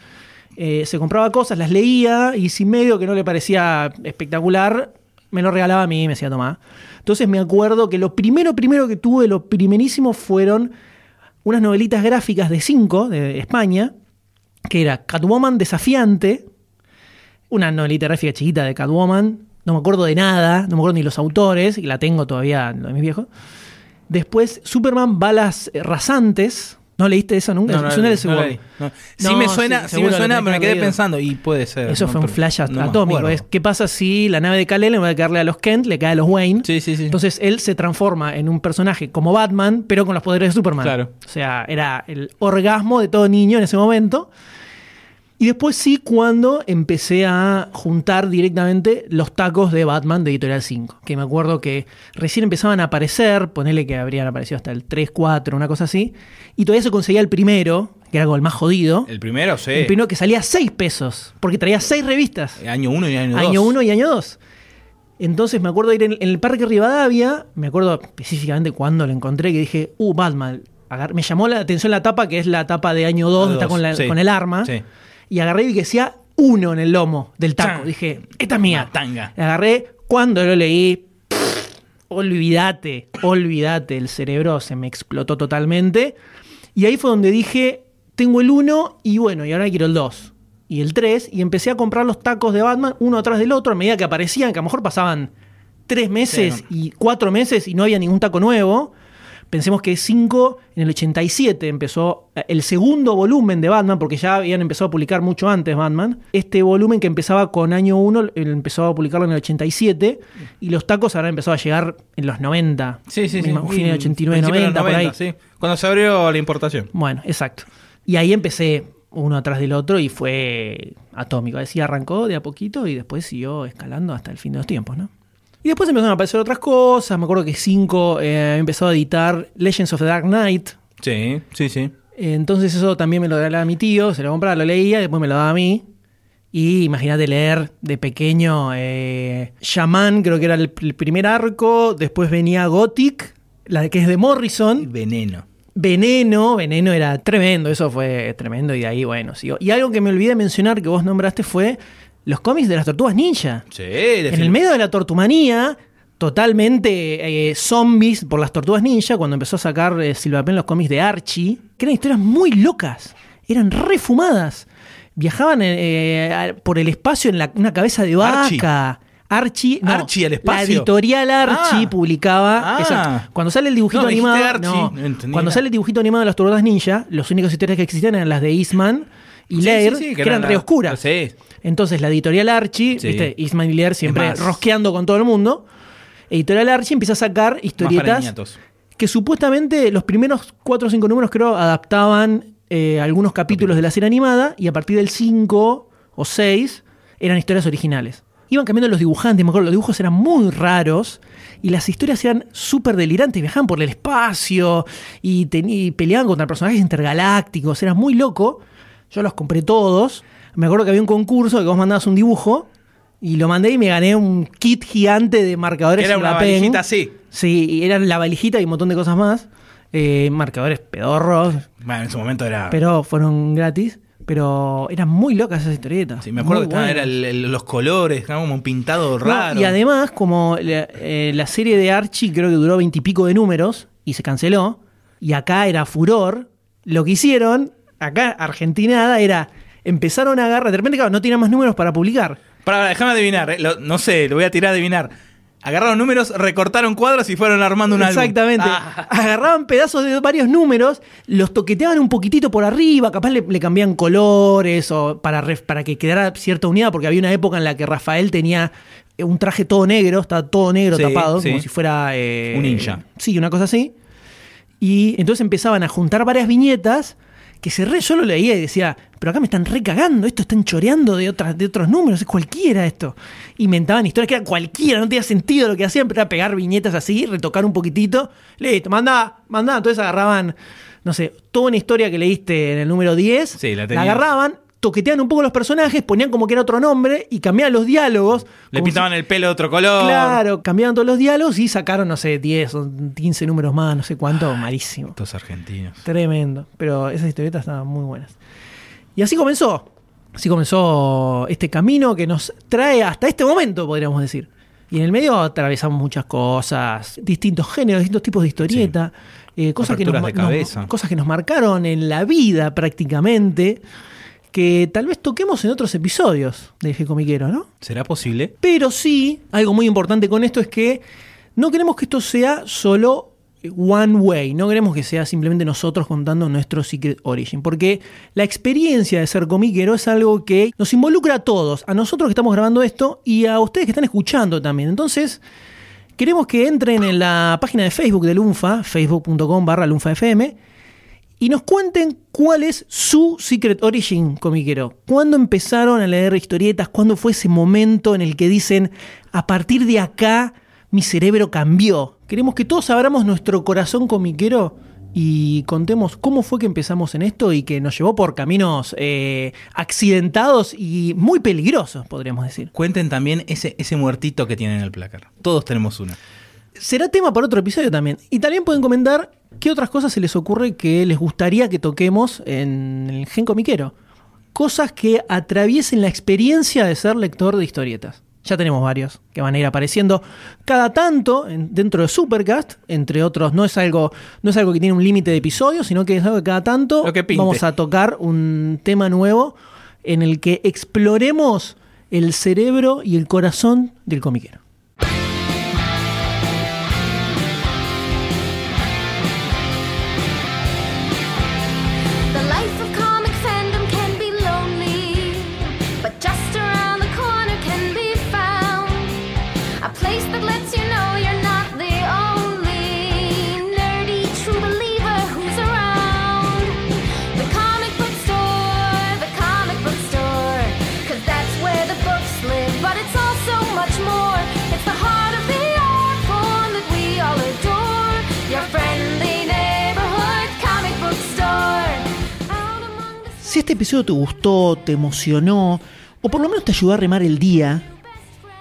[SPEAKER 2] eh, se compraba cosas, las leía y si medio que no le parecía espectacular, me lo regalaba a mí y me decía tomar. Entonces me acuerdo que lo primero, primero que tuve, lo primerísimo fueron unas novelitas gráficas de 5 de España, que era Catwoman desafiante, una novelita gráfica chiquita de Catwoman, no me acuerdo de nada, no me acuerdo ni los autores, y la tengo todavía, de mis viejos. Después, Superman Balas Rasantes. ¿No leíste eso nunca?
[SPEAKER 3] No, no,
[SPEAKER 2] Suena
[SPEAKER 3] no. Sí
[SPEAKER 2] No,
[SPEAKER 3] me
[SPEAKER 2] sí,
[SPEAKER 3] suena, sí,
[SPEAKER 2] seguro
[SPEAKER 3] me suena, pero me
[SPEAKER 2] que
[SPEAKER 3] quedé
[SPEAKER 2] leído.
[SPEAKER 3] pensando y puede ser.
[SPEAKER 2] Eso
[SPEAKER 3] no,
[SPEAKER 2] fue un flash atómico. Es, ¿Qué pasa si la nave de Kal-El en vez de caerle a los Kent, le cae a los Wayne?
[SPEAKER 3] Sí, sí, sí.
[SPEAKER 2] Entonces él se transforma en un personaje como Batman, pero con los poderes de Superman.
[SPEAKER 3] Claro.
[SPEAKER 2] O sea, era el orgasmo de todo niño en ese momento. Y después sí, cuando empecé a juntar directamente los tacos de Batman de Editorial 5. Que me acuerdo que recién empezaban a aparecer, ponele que habrían aparecido hasta el 3, 4, una cosa así. Y todavía se conseguía el primero, que era como el más jodido.
[SPEAKER 3] El primero, sí.
[SPEAKER 2] El primero que salía a 6 pesos, porque traía 6 revistas.
[SPEAKER 3] Año 1 y año 2.
[SPEAKER 2] Año 1 y año 2. Entonces me acuerdo de ir en, en el Parque Rivadavia, me acuerdo específicamente cuando lo encontré, que dije, uh, Batman. Agar- me llamó la atención la tapa, que es la tapa de año 2, donde está con, la-
[SPEAKER 3] sí.
[SPEAKER 2] con el arma.
[SPEAKER 3] Sí.
[SPEAKER 2] Y agarré y vi que decía uno en el lomo del taco.
[SPEAKER 3] Chan.
[SPEAKER 2] Dije, esta es mía.
[SPEAKER 3] Tanga.
[SPEAKER 2] La agarré, cuando lo leí, pff, olvídate, olvídate, el cerebro se me explotó totalmente. Y ahí fue donde dije, tengo el 1 y bueno, y ahora quiero el 2 y el 3 y empecé a comprar los tacos de Batman uno atrás del otro a medida que aparecían, que a lo mejor pasaban tres meses
[SPEAKER 3] Sí,
[SPEAKER 2] y cuatro meses y no había ningún taco nuevo. Pensemos que 5 en el 87 empezó eh, el segundo volumen de Batman, porque ya habían empezado a publicar mucho antes Batman. Este volumen que empezaba con año 1 empezó a publicarlo en el 87 y los tacos habrán empezado a llegar en los 90.
[SPEAKER 3] Sí, sí, sí.
[SPEAKER 2] Fin de 89,
[SPEAKER 3] Principio de los
[SPEAKER 2] 90, por ahí.
[SPEAKER 3] sí. Cuando se abrió la importación.
[SPEAKER 2] Bueno, exacto. Y ahí empecé uno atrás del otro y fue atómico. Así arrancó de a poquito y después siguió escalando hasta el fin de los tiempos, ¿no? Y después empezaron a aparecer otras cosas. Me acuerdo que 5 eh, empezó a editar Legends of the Dark Knight.
[SPEAKER 3] Sí, sí, sí.
[SPEAKER 2] Entonces eso también me lo regalaba mi tío, se lo compraba, lo leía, después me lo daba a mí. Y imagínate leer de pequeño eh, Shaman, creo que era el, el primer arco, después venía Gothic, la que es de Morrison.
[SPEAKER 3] Veneno.
[SPEAKER 2] Veneno, Veneno era tremendo, eso fue tremendo y de ahí, bueno, sigo. Y algo que me olvidé mencionar que vos nombraste fue los cómics de las tortugas ninja.
[SPEAKER 3] Sí,
[SPEAKER 2] En el medio de la tortumanía, totalmente eh, zombies por las tortugas ninja, cuando empezó a sacar eh, los cómics de Archie, que eran historias muy locas, eran refumadas. Viajaban eh, a- por el espacio en la- una cabeza de vaca.
[SPEAKER 3] Archie.
[SPEAKER 2] Archie, no,
[SPEAKER 3] Archie al espacio.
[SPEAKER 2] La editorial Archie
[SPEAKER 3] Ah.
[SPEAKER 2] publicaba.
[SPEAKER 3] Ah.
[SPEAKER 2] exacto. Cuando sale el dibujito
[SPEAKER 3] No,
[SPEAKER 2] animado. No, cuando sale el dibujito animado de las Tortugas Ninja, las únicas historias que existían eran las de Eastman y
[SPEAKER 3] sí,
[SPEAKER 2] que, eran
[SPEAKER 3] la-
[SPEAKER 2] re oscuras. Entonces la editorial Archie, viste, Eastman y Lair siempre rosqueando con todo el mundo. Editorial Archie empieza a sacar historietas que supuestamente los primeros 4 o 5 números creo adaptaban eh, algunos capítulos de la serie animada y a partir del 5 o 6 eran historias originales. Iban cambiando los dibujantes, me acuerdo, los dibujos eran muy raros y las historias eran súper delirantes, viajaban por el espacio y, y peleaban contra personajes intergalácticos, era muy loco. Yo los compré todos. Me acuerdo que había un concurso que vos mandabas un dibujo y lo mandé y me gané un kit gigante de marcadores
[SPEAKER 3] Era una valijita así.
[SPEAKER 2] Sí, y eran la valijita y un montón de cosas más. Eh, marcadores pedorros,
[SPEAKER 3] Bueno, en su momento era.
[SPEAKER 2] pero fueron gratis. Pero eran muy locas esas historietas.
[SPEAKER 3] sí, me acuerdo
[SPEAKER 2] Muy
[SPEAKER 3] que estaba-
[SPEAKER 2] buenas.
[SPEAKER 3] era el- el- los colores, como un pintado
[SPEAKER 2] No,
[SPEAKER 3] raro.
[SPEAKER 2] y además, como la, eh, la serie de Archie creo que duró veintipico de números y se canceló, y acá era furor, lo que hicieron, acá Argentinada, era empezaron a agarrar, de repente, claro, no tenían más números para publicar.
[SPEAKER 3] Para, déjame adivinar. eh, lo- no sé, lo voy a tirar a adivinar. Agarraron números, recortaron cuadros y fueron armando un álbum.
[SPEAKER 2] Exactamente.
[SPEAKER 3] Ah,
[SPEAKER 2] Agarraban pedazos de varios números, los toqueteaban un poquitito por arriba, capaz le, le cambiaban colores o para, ref- para que quedara cierta unidad, porque había una época en la que Rafael tenía eh, un traje todo negro, estaba todo negro
[SPEAKER 3] Sí,
[SPEAKER 2] tapado,
[SPEAKER 3] sí.
[SPEAKER 2] como si fuera... eh,
[SPEAKER 3] Un ninja.
[SPEAKER 2] Sí, una cosa así. Y entonces empezaban a juntar varias viñetas que se re, yo lo leía y decía, pero acá me están recagando, esto están choreando de, otras, de otros números, es cualquiera esto. Inventaban historias que eran cualquiera, no tenía sentido lo que hacían, pero era pegar viñetas así, retocar un poquitito, listo, mandá, mandá. Entonces agarraban, no sé, toda una historia que leíste en el número 10,
[SPEAKER 3] Sí, la
[SPEAKER 2] la agarraban, toqueteaban un poco los personajes, ponían como que era otro nombre y cambiaban los diálogos.
[SPEAKER 3] le pintaban
[SPEAKER 2] si-
[SPEAKER 3] el pelo de otro color.
[SPEAKER 2] Claro, cambiaban todos los diálogos y sacaron, no sé, 10 o 15 números más, no sé cuánto, malísimo.
[SPEAKER 3] Estos argentinos.
[SPEAKER 2] Tremendo. Pero esas historietas estaban muy buenas. Y así comenzó. Así comenzó este camino que nos trae hasta este momento, podríamos decir. Y en el medio atravesamos muchas cosas, distintos géneros, distintos tipos de historieta, eh, cosas, que nos,
[SPEAKER 3] de
[SPEAKER 2] nos-
[SPEAKER 3] cabeza.
[SPEAKER 2] cosas que nos marcaron en la vida prácticamente, que tal vez toquemos en otros episodios de Eje Comiquero, ¿no?
[SPEAKER 3] ¿Será posible?
[SPEAKER 2] Pero sí, algo muy importante con esto es que no queremos que esto sea solo one way, no queremos que sea simplemente nosotros contando nuestro Secret Origin, porque la experiencia de ser comiquero es algo que nos involucra a todos, a nosotros que estamos grabando esto y a ustedes que están escuchando también. Entonces, queremos que entren en la página de Facebook de Lunfa, facebook.com barra lunfafm, y nos cuenten cuál es su Secret Origin comiquero. ¿Cuándo empezaron a leer historietas? ¿Cuándo fue ese momento en el que dicen, a partir de acá mi cerebro cambió? Queremos que todos abramos nuestro corazón comiquero y contemos cómo fue que empezamos en esto y que nos llevó por caminos eh, accidentados y muy peligrosos, podríamos decir.
[SPEAKER 3] Cuenten también ese, ese muertito que tienen en el placar. Todos tenemos uno.
[SPEAKER 2] será tema para otro episodio también. Y también pueden comentar qué otras cosas se les ocurre que les gustaría que toquemos en el Gen Comiquero. Cosas que atraviesen la experiencia de ser lector de historietas. Ya tenemos varios que van a ir apareciendo cada tanto en- dentro de Supercast, entre otros. No es algo, no es algo que tiene un límite de episodios, sino que es algo que cada tanto
[SPEAKER 3] que
[SPEAKER 2] vamos a tocar un tema nuevo en el que exploremos el cerebro y el corazón del comiquero. Este episodio te gustó, te emocionó, o por lo menos te ayudó a remar el día,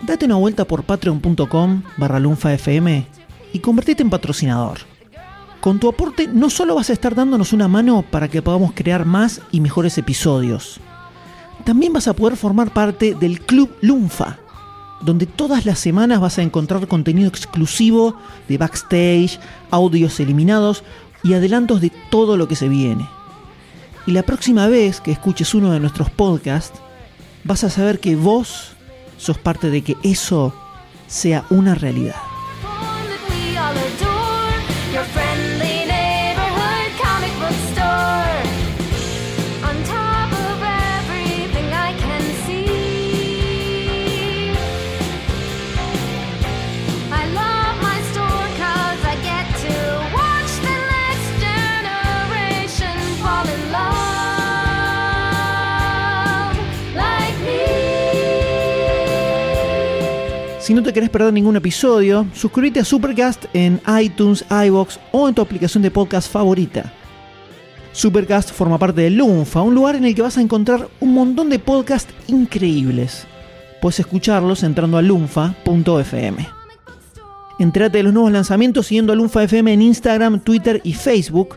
[SPEAKER 2] date una vuelta por patreon.com barra lunfafm y convertite en patrocinador. Con tu aporte no solo vas a estar dándonos una mano para que podamos crear más y mejores episodios, también vas a poder formar parte del Club Lunfa, donde todas las semanas vas a encontrar contenido exclusivo de backstage, audios eliminados y adelantos de todo lo que se viene. Y la próxima vez que escuches uno de nuestros podcasts, vas a saber que vos sos parte de que eso sea una realidad. Si no te querés perder ningún episodio, suscríbete a Supercast en iTunes, iBox o en tu aplicación de podcast favorita. Supercast forma parte de Lunfa, un lugar en el que vas a encontrar un montón de podcasts increíbles. Puedes escucharlos entrando a lunfa.fm. Entrate de los nuevos lanzamientos siguiendo a Lunfa FM en Instagram, Twitter y Facebook.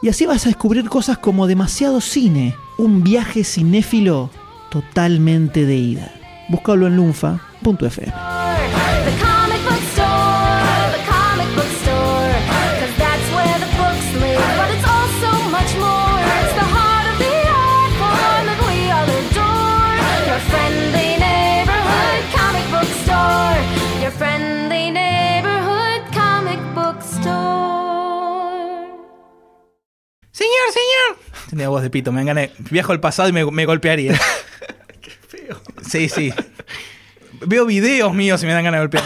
[SPEAKER 2] Y así vas a descubrir cosas como demasiado cine, un viaje cinéfilo totalmente de ida. Búscalo en lunfa.fm.
[SPEAKER 1] The comic book store, the comic book store, 'cause that's where the books live. But it's also much more. It's the heart of the art form that we all adore. Your friendly neighborhood comic book store. Your friendly neighborhood comic book store.
[SPEAKER 3] Señor, señor. Tenía voz de pito, me engané. Viajo al pasado y me, me golpearía. Sí, sí. Veo videos míos y me dan ganas de golpear.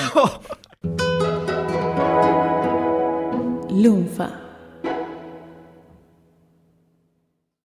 [SPEAKER 5] Lunfa.